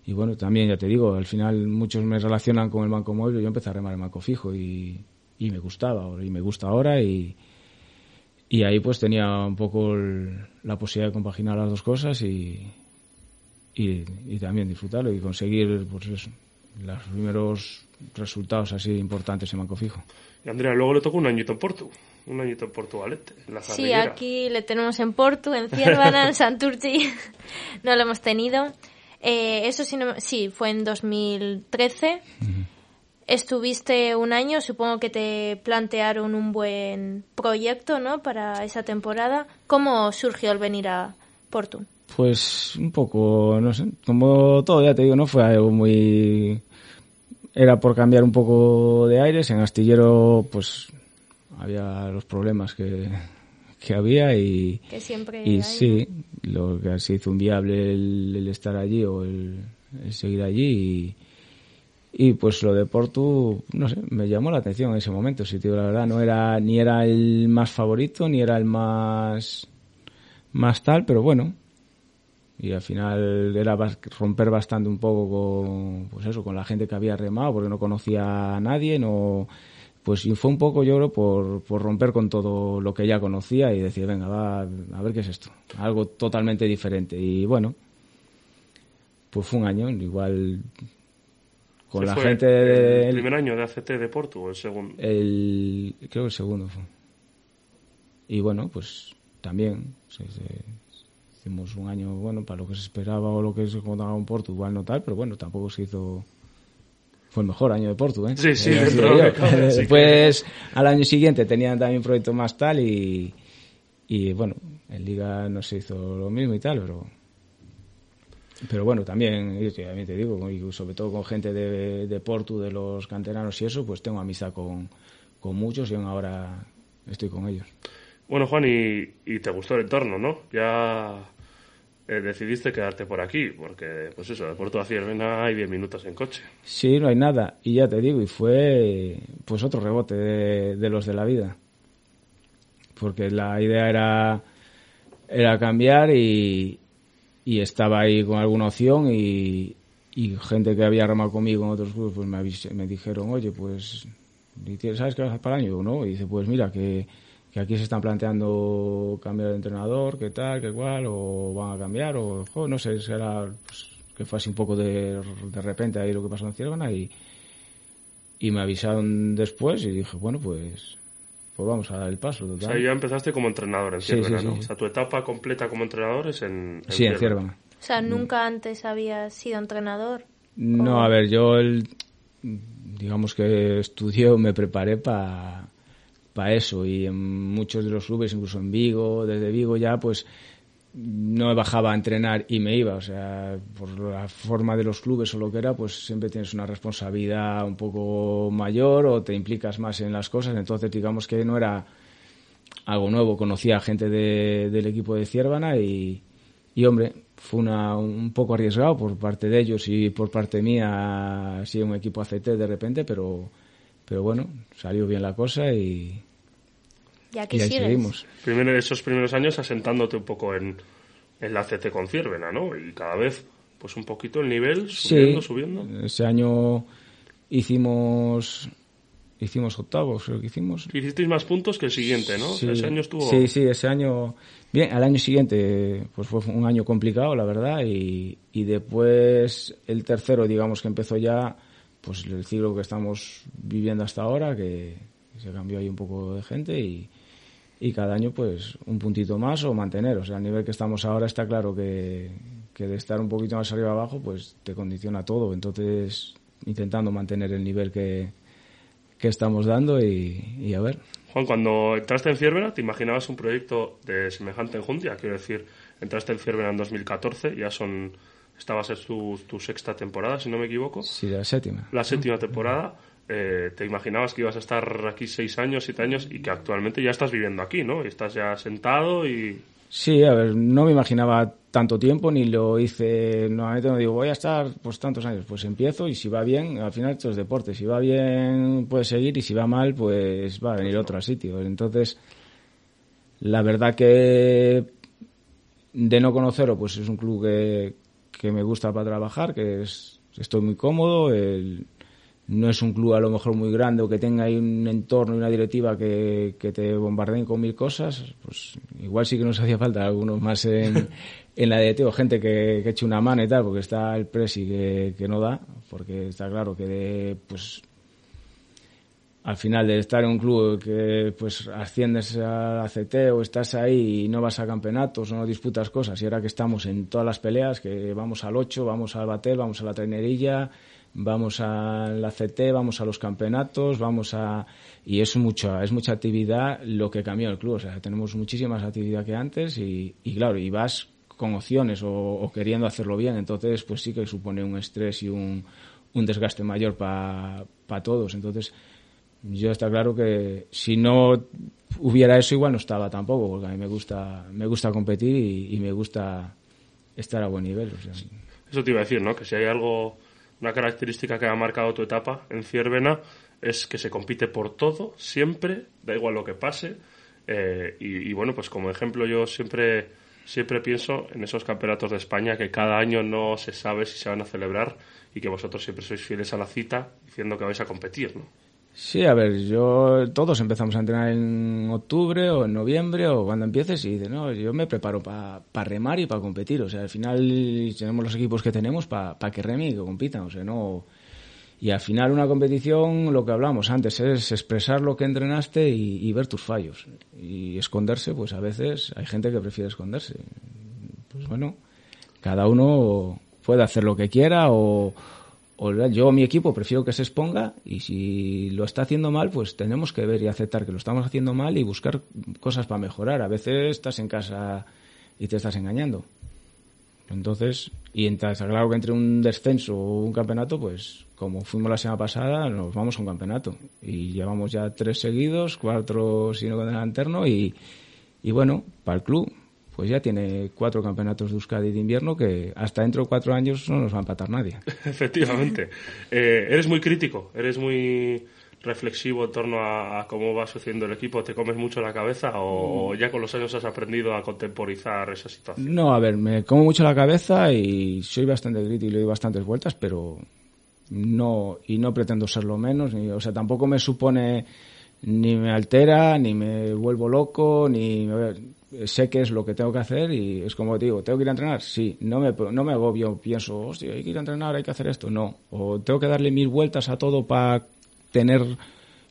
[SPEAKER 6] y bueno también ya te digo al final muchos me relacionan con el banco móvil yo empecé a remar el banco fijo y, y me gustaba y me gusta ahora y y ahí pues tenía un poco el, la posibilidad de compaginar las dos cosas y, y, y también disfrutarlo y conseguir pues eso, los primeros resultados así importantes en Banco Fijo.
[SPEAKER 3] Y Andrea, luego le tocó un añito en Porto, un añito en Porto Valete, en la
[SPEAKER 1] Sí, aquí le tenemos en Porto, en Ciervana, en Santurci. no lo hemos tenido. Eh, eso sí, no- sí, fue en 2013. Estuviste un año, supongo que te plantearon un buen proyecto, ¿no? Para esa temporada. ¿Cómo surgió el venir a Porto?
[SPEAKER 6] Pues un poco, no sé, como todo, ya te digo, no fue algo muy... Era por cambiar un poco de aires, en Astillero pues había los problemas que, que había y...
[SPEAKER 1] Que siempre
[SPEAKER 6] Y
[SPEAKER 1] hay,
[SPEAKER 6] sí, lo que se hizo inviable el, el estar allí o el, el seguir allí y, y pues lo de Porto, no sé, me llamó la atención en ese momento, si te digo la verdad, no era ni era el más favorito ni era el más más tal, pero bueno. Y al final era romper bastante un poco con pues eso, con la gente que había remado porque no conocía a nadie, no pues y fue un poco yo creo por, por romper con todo lo que ya conocía y decir, venga, va, a ver qué es esto, algo totalmente diferente y bueno, pues fue un año, igual con
[SPEAKER 3] ¿Ese
[SPEAKER 6] la
[SPEAKER 3] fue
[SPEAKER 6] gente
[SPEAKER 3] ¿El
[SPEAKER 6] del-
[SPEAKER 3] primer año de ACT de Porto o el segundo?
[SPEAKER 6] el, creo que el segundo fue. Y bueno, pues también se- se- hicimos un año, bueno, para lo que se esperaba o lo que se contaba en Porto, igual no tal, pero bueno, tampoco se hizo... Fue el mejor año de Porto, ¿eh?
[SPEAKER 3] Sí, sí,
[SPEAKER 6] Eh,
[SPEAKER 3] dentro de que sí que-
[SPEAKER 6] Después, al año siguiente, tenían también un proyecto más tal y, y bueno, en Liga no se hizo lo mismo y tal, pero... Pero bueno, también, yo te- también te digo, y sobre todo con gente de, de Porto, de los canteranos y eso, pues tengo amistad con, con muchos y aún ahora estoy con ellos.
[SPEAKER 3] Bueno, Juan, y, y te gustó el entorno, ¿no? Ya eh, decidiste quedarte por aquí, porque, pues eso, de Porto a Ciervena hay 10 minutos en coche.
[SPEAKER 6] Sí, no hay nada. Y ya te digo, y fue pues otro rebote de, los de la vida. Porque la idea era, era cambiar y, y estaba ahí con alguna opción y, y gente que había remado conmigo en otros clubes pues me, me dijeron, oye, pues, ¿y tienes- ¿sabes qué vas a hacer para el año? No. Y dice, pues mira, que, que aquí se están planteando cambiar de entrenador, qué tal, qué cual, o van a cambiar, o jo, no sé, será pues, que fue así un poco de, de repente ahí lo que pasó en Ciervana y, y me avisaron después y dije, bueno, pues, pues vamos a dar el paso.
[SPEAKER 3] O sea, ya empezaste como entrenador en
[SPEAKER 6] Sí,
[SPEAKER 3] Ciervena,
[SPEAKER 6] sí,
[SPEAKER 3] ¿no?
[SPEAKER 6] sí.
[SPEAKER 3] O sea, tu etapa completa como entrenador es en, en
[SPEAKER 6] sí, en Ciervana.
[SPEAKER 1] O sea, nunca antes habías sido entrenador.
[SPEAKER 6] No, a ver, yo el- digamos que estudié me preparé para eso. Y en muchos de los clubes, incluso en Vigo, desde Vigo ya pues no bajaba a entrenar y me iba, o sea, por la forma de los clubes o lo que era, pues siempre tienes una responsabilidad un poco mayor o te implicas más en las cosas, entonces digamos que no era algo nuevo, conocía a gente de- del equipo de Ciervana y, y hombre, fue una, un poco arriesgado por parte de ellos y por parte mía, así un equipo ACT de repente, pero, pero bueno, salió bien la cosa y,
[SPEAKER 1] Ya
[SPEAKER 6] y ahí seguimos.
[SPEAKER 3] Primero, esos primeros años asentándote un poco en, en la CT con Ciervena, ¿no? Y cada vez, pues un poquito el nivel, subiendo,
[SPEAKER 6] sí,
[SPEAKER 3] subiendo.
[SPEAKER 6] ese año hicimos hicimos octavos, creo que hicimos.
[SPEAKER 3] Hicisteis más puntos que el siguiente, ¿no? O sea,
[SPEAKER 6] Sí,
[SPEAKER 3] ese año estuvo...
[SPEAKER 6] Sí, sí, ese año. Bien, al año siguiente, pues fue un año complicado, la verdad, y, y después el tercero, digamos que empezó ya, pues el ciclo que estamos viviendo hasta ahora, que se cambió ahí un poco de gente y, y cada año pues un puntito más o mantener. O sea, al nivel que estamos ahora está claro que, que de estar un poquito más arriba abajo pues te condiciona todo. Entonces intentando mantener el nivel que, que estamos dando y, y a ver.
[SPEAKER 3] Juan, cuando entraste en Fiervera, ¿te imaginabas un proyecto de semejante enjundia? Quiero decir, entraste en Fiervera en 2014, ya son estabas en tu, tu sexta temporada, si no me equivoco.
[SPEAKER 6] Sí, la séptima.
[SPEAKER 3] La séptima temporada. Eh, ¿Te imaginabas que ibas a estar aquí seis años, siete años y que actualmente ya estás viviendo aquí, ¿no? Estás ya sentado y...
[SPEAKER 6] Sí, a ver, no me imaginaba tanto tiempo ni lo hice, normalmente no digo voy a estar pues tantos años, pues empiezo y si va bien, al final esto es deporte, si va bien puedes seguir y si va mal pues va a venir otro sitio. Entonces, la verdad que de no conocerlo pues es un club que, que me gusta para trabajar, que es, estoy muy cómodo, el, no es un club a lo mejor muy grande o que tenga ahí un entorno y una directiva que, que te bombardeen con mil cosas, pues igual sí que nos hacía falta algunos más en, en la directiva, gente que, que eche una mano y tal, porque está el presi que, que no da, porque está claro que de, pues al final de estar en un club que pues asciendes a CT o estás ahí y no vas a campeonatos o no disputas cosas y ahora que estamos en todas las peleas, que vamos al 8, vamos al batel, vamos a la trainerilla, vamos a la CT, vamos a los campeonatos, vamos a y es mucha es mucha actividad lo que cambió el club, o sea, tenemos muchísima más actividad que antes y, y claro, y vas con opciones o, o, queriendo hacerlo bien, entonces pues sí que supone un estrés y un, un desgaste mayor para pa todos, entonces yo está claro que si no hubiera eso igual no estaba tampoco, porque a mí me gusta me gusta competir y, me gusta estar a buen nivel, o sea.
[SPEAKER 3] Eso te iba a decir, ¿no? Que si hay algo una característica que ha marcado tu etapa en Ciervena es que se compite por todo, siempre, da igual lo que pase. Eh, y, y, bueno, pues como ejemplo yo siempre, siempre pienso en esos campeonatos de España que cada año no se sabe si se van a celebrar y que vosotros siempre sois fieles a la cita diciendo que vais a competir, ¿no?
[SPEAKER 6] Sí, a ver, yo todos empezamos a entrenar en octubre o en noviembre o cuando empieces y dices, no, yo me preparo para pa remar y para competir. O sea, al final tenemos los equipos que tenemos para pa que remen y que compitan. O sea, no. Y al final una competición, lo que hablamos antes, es expresar lo que entrenaste y, y ver tus fallos. Y esconderse, pues a veces hay gente que prefiere esconderse. Pues bueno, cada uno puede hacer lo que quiera o yo mi equipo prefiero que se exponga y si lo está haciendo mal, pues tenemos que ver y aceptar que lo estamos haciendo mal y buscar cosas para mejorar. A veces estás en casa y te estás engañando. Entonces, y entonces, claro que entre un descenso o un campeonato, pues como fuimos la semana pasada, nos vamos a un campeonato. Y llevamos ya tres seguidos, cuatro si no con el lanterno y, y bueno, para el club, pues ya tiene cuatro campeonatos de Euskadi de invierno que hasta dentro de cuatro años no nos va a empatar nadie.
[SPEAKER 3] Efectivamente. Eh, eres muy crítico, eres muy reflexivo en torno a, a, cómo va sucediendo el equipo. ¿Te comes mucho la cabeza o, ya con los años has aprendido a contemporizar esa situación?
[SPEAKER 6] No, a ver, me como mucho la cabeza y soy bastante crítico y le doy bastantes vueltas, pero no, y no pretendo serlo menos, ni, o sea, tampoco me supone ni me altera, ni me vuelvo loco, ni sé qué es lo que tengo que hacer y es como digo, ¿tengo que ir a entrenar? Sí, no me, no me agobio, pienso, hostia, hay que ir a entrenar, hay que hacer esto, no. O tengo que darle mil vueltas a todo para tener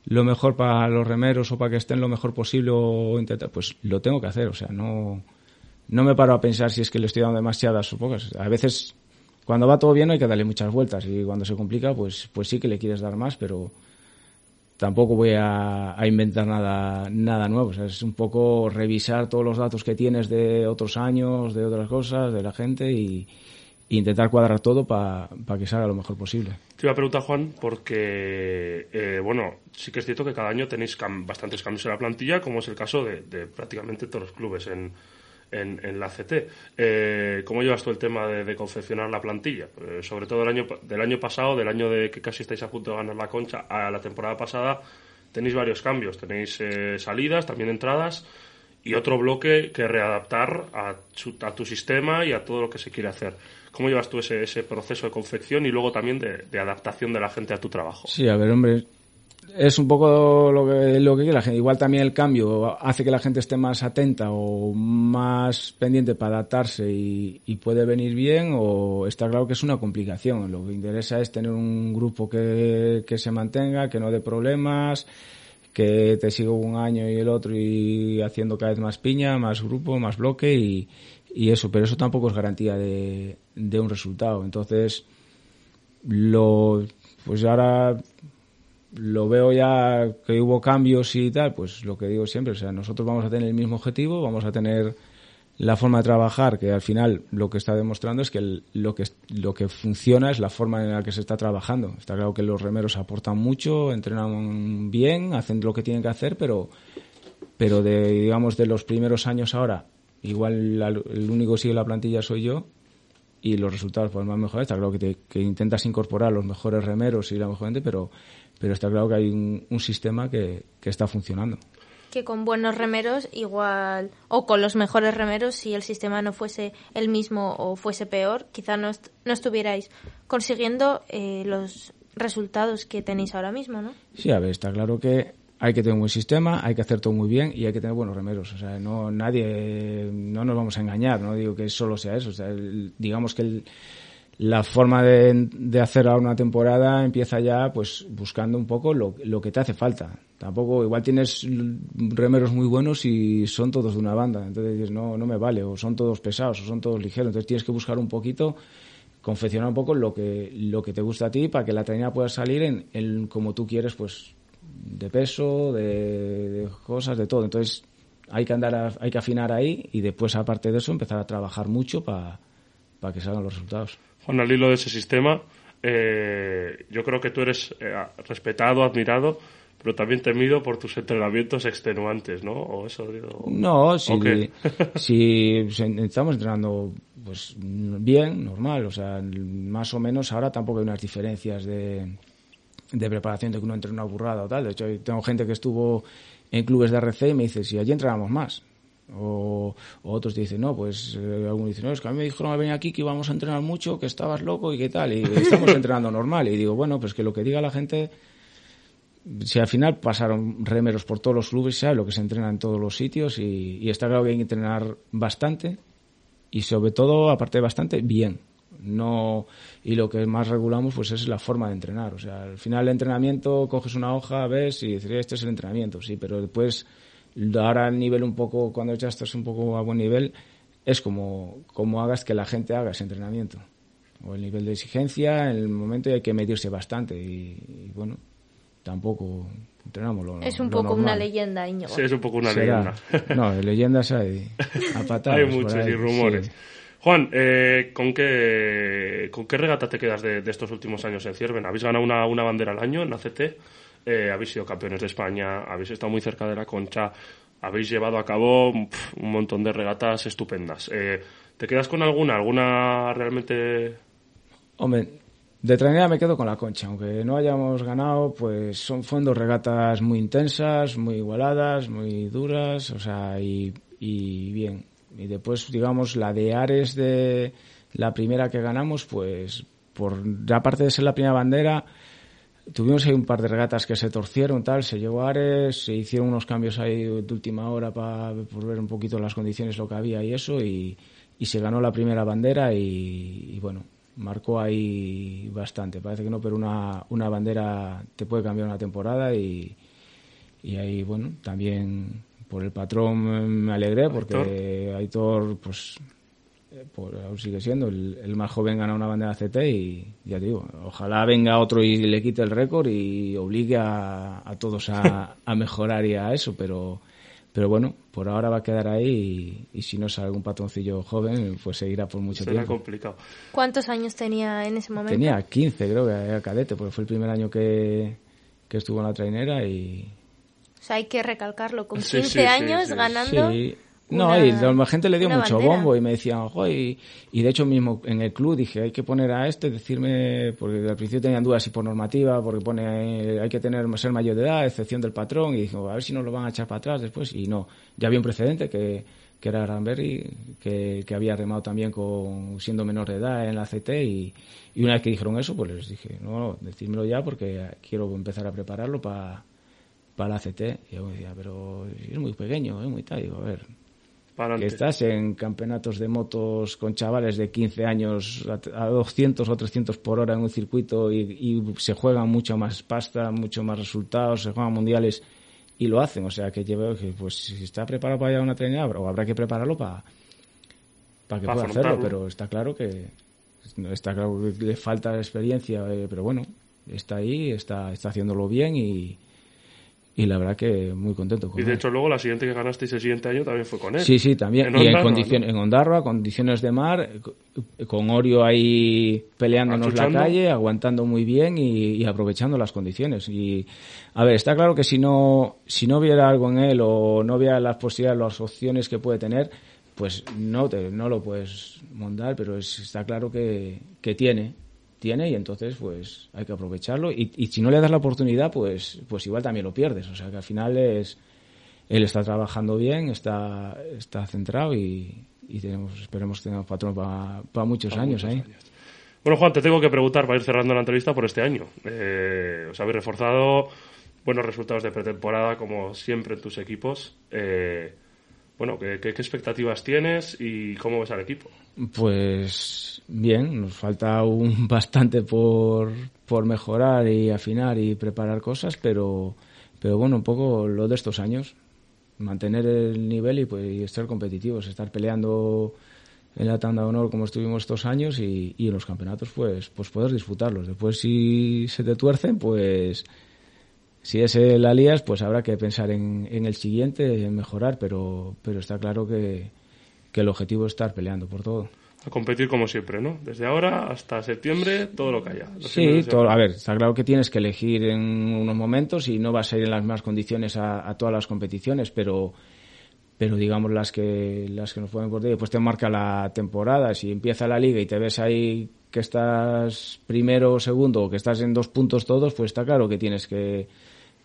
[SPEAKER 6] lo mejor para los remeros o para que estén lo mejor posible o intentar, pues lo tengo que hacer, o sea, no, no me paro a pensar si es que le estoy dando demasiadas o pocas. A veces, cuando va todo bien hay que darle muchas vueltas y cuando se complica, pues, pues sí que le quieres dar más, pero tampoco voy a, a, inventar nada, nada nuevo. Es un poco revisar todos los datos que tienes de otros años, de otras cosas, de la gente y, intentar cuadrar todo para pa que salga lo mejor posible.
[SPEAKER 3] Te iba a preguntar, Juan, porque, eh, bueno, sí que es cierto que cada año tenéis cam bastantes cambios en la plantilla, como es el caso de, de prácticamente todos los clubes en, en, la CT. Eh, ¿Cómo llevas tú el tema de, confeccionar la plantilla? Eh, sobre todo el año, del año pasado, del año de que casi estáis a punto de ganar la concha, a la temporada pasada, tenéis varios cambios. Tenéis eh, salidas, también entradas y otro bloque que readaptar a, a, tu sistema y a todo lo que se quiere hacer. ¿Cómo llevas tú ese, ese proceso de confección y luego también de adaptación de la gente a tu trabajo?
[SPEAKER 6] Sí, a ver, hombre, es un poco lo que, lo que quiere la gente. Igual también el cambio hace que la gente esté más atenta o más pendiente para adaptarse y, puede venir bien o está claro que es una complicación. Lo que interesa es tener un grupo que, que se mantenga, que no dé problemas, que te sigo un año y el otro y haciendo cada vez más piña, más grupo, más bloque y, y eso, pero eso tampoco es garantía de, de un resultado. Entonces, lo, pues ahora lo veo ya que hubo cambios y tal, pues lo que digo siempre, o sea, nosotros vamos a tener el mismo objetivo, vamos a tener la forma de trabajar, que al final lo que está demostrando es que lo que lo que funciona es la forma en la que se está trabajando. Está claro que los remeros aportan mucho, entrenan bien, hacen lo que tienen que hacer, pero pero de digamos de los primeros años ahora, igual la- el único que sigue la plantilla soy yo y los resultados pues más mejores. Está claro que, te- que intentas incorporar los mejores remeros y la mejor gente, pero pero está claro que hay un, un sistema que, que está funcionando.
[SPEAKER 1] Que con buenos remeros, igual, o con los mejores remeros, si el sistema no fuese el mismo o fuese peor, quizá no, est- no estuvierais consiguiendo eh, los resultados que tenéis ahora mismo, ¿no?
[SPEAKER 6] Sí, a ver, está claro que hay que tener un buen sistema, hay que hacer todo muy bien y hay que tener buenos remeros. O sea, no nadie, no nos vamos a engañar, no digo que solo sea eso. O sea, el- digamos que el- la forma de, de hacer ahora una temporada empieza ya pues buscando un poco lo, lo que te hace falta. Tampoco, igual tienes remeros muy buenos y son todos de una banda. Entonces dices, no, no me vale, o son todos pesados, o son todos ligeros. Entonces tienes que buscar un poquito confeccionar un poco lo que lo que te gusta a ti para que la trainera pueda salir en, en como tú quieres pues de peso de, de cosas de todo entonces hay que andar a- hay que afinar ahí y después aparte de eso empezar a trabajar mucho para que salgan los resultados
[SPEAKER 3] Juan, al hilo de ese sistema, eh, yo creo que tú eres eh, respetado, admirado, pero también temido por tus entrenamientos extenuantes, ¿no? O eso digo.
[SPEAKER 6] No, si,
[SPEAKER 3] ¿O
[SPEAKER 6] si estamos entrenando pues bien, normal, o sea, más o menos ahora tampoco hay unas diferencias de, de preparación de que uno entre una burrada o tal. De hecho, tengo gente que estuvo en clubes de RC y me dice, si allí entrenamos más. O, o otros dicen, no, pues eh, algunos dicen, no, es que a mí me dijeron al venir aquí que íbamos a entrenar mucho, que estabas loco y qué tal. Y estamos entrenando normal. Y digo, bueno, pues que lo que diga la gente si al final pasaron remeros por todos los clubes, sabe lo que se entrena en todos los sitios y, y está claro que hay que entrenar bastante y sobre todo, aparte de bastante, bien. No, y lo que más regulamos pues es la forma de entrenar. O sea, al final el entrenamiento, coges una hoja, ves y dices, este es el entrenamiento, sí, pero después, ahora el nivel un poco, cuando ya estás un poco a buen nivel, es como, como hagas que la gente haga ese entrenamiento. O el nivel de exigencia, en el momento y hay que medirse bastante y, y bueno, tampoco entrenamos lo
[SPEAKER 1] es un
[SPEAKER 6] lo
[SPEAKER 1] poco una leyenda, Íñigo.
[SPEAKER 3] Sí, es un poco una
[SPEAKER 6] Será.
[SPEAKER 3] leyenda.
[SPEAKER 6] No, de leyendas hay a patadas.
[SPEAKER 3] Hay
[SPEAKER 6] ahí,
[SPEAKER 3] y rumores.
[SPEAKER 6] sí.
[SPEAKER 3] Juan, eh, ¿con, qué, ¿con qué regata te quedas de, de estos últimos años en Cierven? Habéis ganado una, una bandera al año en la CT, eh, habéis sido campeones de España, habéis estado muy cerca de la concha, habéis llevado a cabo pf, un montón de regatas estupendas. Eh, ¿Te quedas con alguna? ¿Alguna realmente...?
[SPEAKER 6] Hombre, de trainera me quedo con la concha. Aunque no hayamos ganado, pues son, fueron dos regatas muy intensas, muy igualadas, muy duras, o sea, y, y bien. Y después, digamos, la de Ares de la primera que ganamos, pues por aparte de ser la primera bandera, tuvimos ahí un par de regatas que se torcieron, tal, se llegó a Ares, se hicieron unos cambios ahí de última hora para por ver un poquito las condiciones, lo que había y eso, y, y se ganó la primera bandera y, y bueno, marcó ahí bastante. Parece que no, pero una, una bandera te puede cambiar una temporada y, y ahí, bueno, también por el patrón me alegré porque Aitor, pues, por, aún sigue siendo el, el más joven gana una bandera CT y ya te digo, ojalá venga otro y le quite el récord y obligue a, a todos a, a mejorar y a eso, pero pero bueno, por ahora va a quedar ahí y, y si no sale algún patroncillo joven, pues seguirá por mucho
[SPEAKER 3] Será
[SPEAKER 6] tiempo.
[SPEAKER 3] complicado.
[SPEAKER 1] ¿Cuántos años tenía en ese momento?
[SPEAKER 6] Tenía 15, creo que era cadete, porque fue el primer año que, que estuvo en la trainera y...
[SPEAKER 1] O sea, hay que recalcarlo. Con
[SPEAKER 6] Sí,
[SPEAKER 1] 15
[SPEAKER 6] sí, sí,
[SPEAKER 1] años
[SPEAKER 6] sí.
[SPEAKER 1] ganando.
[SPEAKER 6] No, y la gente le dio mucho
[SPEAKER 1] bandera.
[SPEAKER 6] bombo y me decían, "Jo", y, y de hecho mismo en el club dije, hay que poner a este, decirme, porque al principio tenían dudas si por normativa, porque pone, hay que tener ser mayor de edad, excepción del patrón, y dije, a ver si nos lo van a echar para atrás después, y no, ya había un precedente que, que era Granberry, que, que había remado también con siendo menor de edad en la CT, y, y una vez que dijeron eso, pues les dije, no, no, decídmelo ya porque quiero empezar a prepararlo para para la CT. Y yo me decía, pero es muy pequeño, es muy tal. Digo, a ver. Que estás en campeonatos de motos con chavales de 15 años a, a 200 o 300 por hora en un circuito y, y se juegan mucho más pasta, mucho más resultados, se juegan mundiales y lo hacen. O sea, que llevo que pues si está preparado para ir a una trinidad, o habrá que prepararlo para, para que
[SPEAKER 3] Para
[SPEAKER 6] pueda hacerlo. Pero está claro que está claro que le falta experiencia, eh, pero bueno, está ahí, está, está haciéndolo bien y, y la verdad que muy contento con
[SPEAKER 3] Y de
[SPEAKER 6] él.
[SPEAKER 3] hecho luego la siguiente que ganasteis el siguiente año también fue con él.
[SPEAKER 6] Sí, sí, también.
[SPEAKER 3] En
[SPEAKER 6] y en, condición, en Ondarroa, condiciones de mar, co- con Orio ahí peleándonos
[SPEAKER 3] Achuchando.
[SPEAKER 6] la calle, aguantando muy bien y, y aprovechando las condiciones. Y, a ver, está claro que si no, si no viera algo en él o no viera las posibilidades, las opciones que puede tener, pues no, te, no lo puedes montar, pero es- está claro que, que tiene. Tiene y entonces pues hay que aprovecharlo y, y si no le das la oportunidad pues pues igual también lo pierdes o sea que al final es él está trabajando bien, está, está centrado y, y tenemos, esperemos que tengamos patrón para muchos
[SPEAKER 3] Pa'
[SPEAKER 6] años
[SPEAKER 3] muchos
[SPEAKER 6] ahí.
[SPEAKER 3] Bueno, Juan, te tengo que preguntar para ir cerrando la entrevista por este año. Eh, os habéis reforzado buenos resultados de pretemporada, como siempre en tus equipos. Eh, bueno, ¿qué, qué, expectativas tienes y cómo ves al equipo?
[SPEAKER 6] Pues bien, nos falta aún bastante por, por mejorar y afinar y preparar cosas, pero, pero bueno, un poco lo de estos años, mantener el nivel y, pues, y estar competitivos, estar peleando en la tanda de honor como estuvimos estos años y, y en los campeonatos pues, pues poder disfrutarlos. Después si se te tuercen, pues si ese la lías, pues habrá que pensar en, en el siguiente, en mejorar, pero, pero está claro que, que el objetivo es estar peleando por todo.
[SPEAKER 3] A competir como siempre, ¿no? Desde ahora hasta septiembre, todo lo que haya.
[SPEAKER 6] Sí, todo- a ver, está claro que tienes que elegir en unos momentos y no vas a ir en las mismas condiciones a, a todas las competiciones, pero pero digamos las que las que nos pueden por pues te marca la temporada. Si empieza la liga y te ves ahí que estás primero o segundo o que estás en dos puntos todos, pues está claro que tienes que,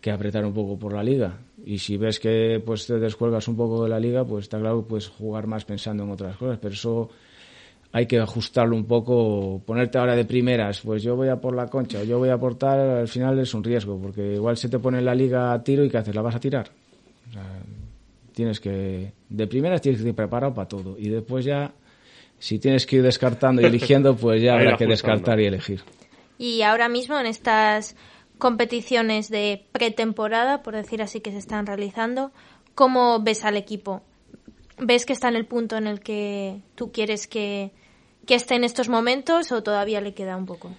[SPEAKER 6] que apretar un poco por la liga. Y si ves que pues te descuelgas un poco de la liga, pues está claro que puedes jugar más pensando en otras cosas. Pero eso hay que ajustarlo un poco, ponerte ahora de primeras, pues yo voy a por la concha o yo voy a aportar, al final es un riesgo, porque igual se te pone en la liga a tiro y ¿qué haces? ¿La vas a tirar? O sea, tienes que, de primeras tienes que ir preparado para todo y después ya, si tienes que ir descartando y eligiendo, pues ya habrá que descartar y elegir.
[SPEAKER 1] Y ahora mismo en estas competiciones de pretemporada, por decir así, que se están realizando, ¿cómo ves al equipo? ¿Ves que está en el punto en el que tú quieres que, que esté en estos momentos o todavía le queda un poco?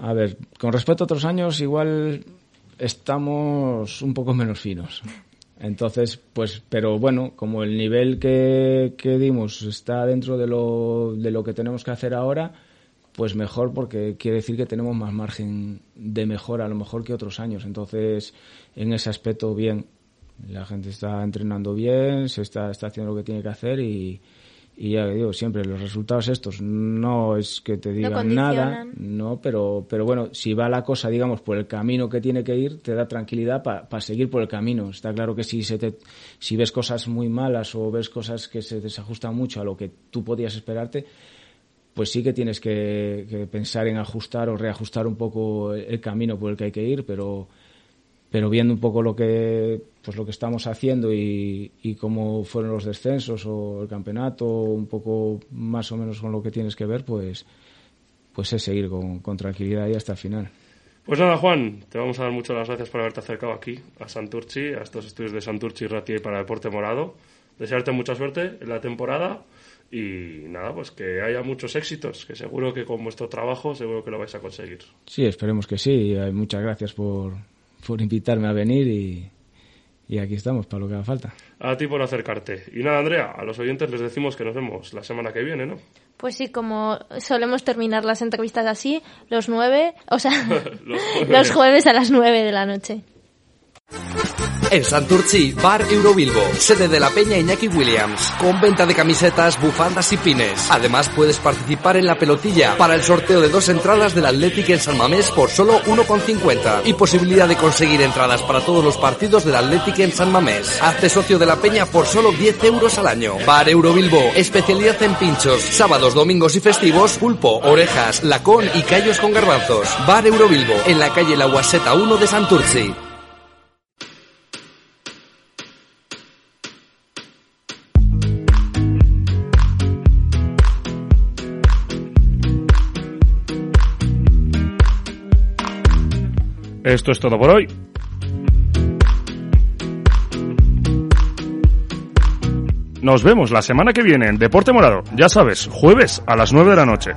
[SPEAKER 6] A ver, con respecto a otros años, igual estamos un poco menos finos. Entonces, pues, pero bueno, como el nivel que, que dimos está dentro de lo, de lo que tenemos que hacer ahora, pues mejor porque quiere decir que tenemos más margen de mejora a lo mejor que otros años. Entonces, en ese aspecto, bien. La gente está entrenando bien, se está, está haciendo lo que tiene que hacer y, y ya digo, siempre los resultados estos no es que te digan nada, no, pero, pero bueno, si va la cosa, digamos, por el camino que tiene que ir, te da tranquilidad para seguir por el camino. Está claro que si, se te, si ves cosas muy malas o ves cosas que se desajustan mucho a lo que tú podías esperarte, pues sí que tienes que, pensar en ajustar o reajustar un poco el, camino por el que hay que ir, pero pero viendo un poco lo que pues lo que estamos haciendo y, cómo fueron los descensos o el campeonato un poco más o menos con lo que tienes que ver pues pues es seguir con, tranquilidad y hasta el final
[SPEAKER 3] Pues nada, Juan, te vamos a dar muchas gracias por haberte acercado aquí a Santurchi, a estos estudios de Santurchi Ratia y para Deporte Morado. Desearte mucha suerte en la temporada y nada, pues que haya muchos éxitos, que seguro que con vuestro trabajo seguro que lo vais a conseguir.
[SPEAKER 6] sí esperemos que sí y, eh, muchas gracias por, por invitarme a venir y, y aquí estamos para lo que haga falta
[SPEAKER 3] A ti por acercarte. Y nada, Andrea, a los oyentes les decimos que nos vemos la semana que viene, ¿no?
[SPEAKER 1] Pues sí, como solemos terminar las entrevistas así, los nueve, o sea,
[SPEAKER 3] Los jueves.
[SPEAKER 1] los jueves a las nueve de la noche.
[SPEAKER 7] En Santurchi, Bar Eurobilbo, sede de la Peña Iñaki Williams, con venta de camisetas, bufandas y pines. Además puedes participar en la pelotilla para el sorteo de dos entradas del Athletic en San Mamés por solo 1,50 y posibilidad de conseguir entradas para todos los partidos del Athletic en San Mamés. Hazte socio de la Peña por solo 10 euros al año. Bar Eurobilbo, especialidad en pinchos, sábados, domingos y festivos, pulpo, orejas, lacón y callos con garbanzos. Bar Eurobilbo, en la calle La Guaseta 1 de Santurchi.
[SPEAKER 3] Esto es todo por hoy.
[SPEAKER 8] Nos vemos la semana que viene en Deporte Morado, ya sabes, jueves a las 9 de la noche.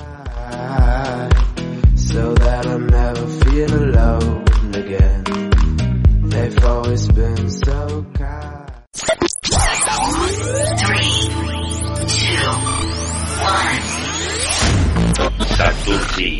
[SPEAKER 9] Saturday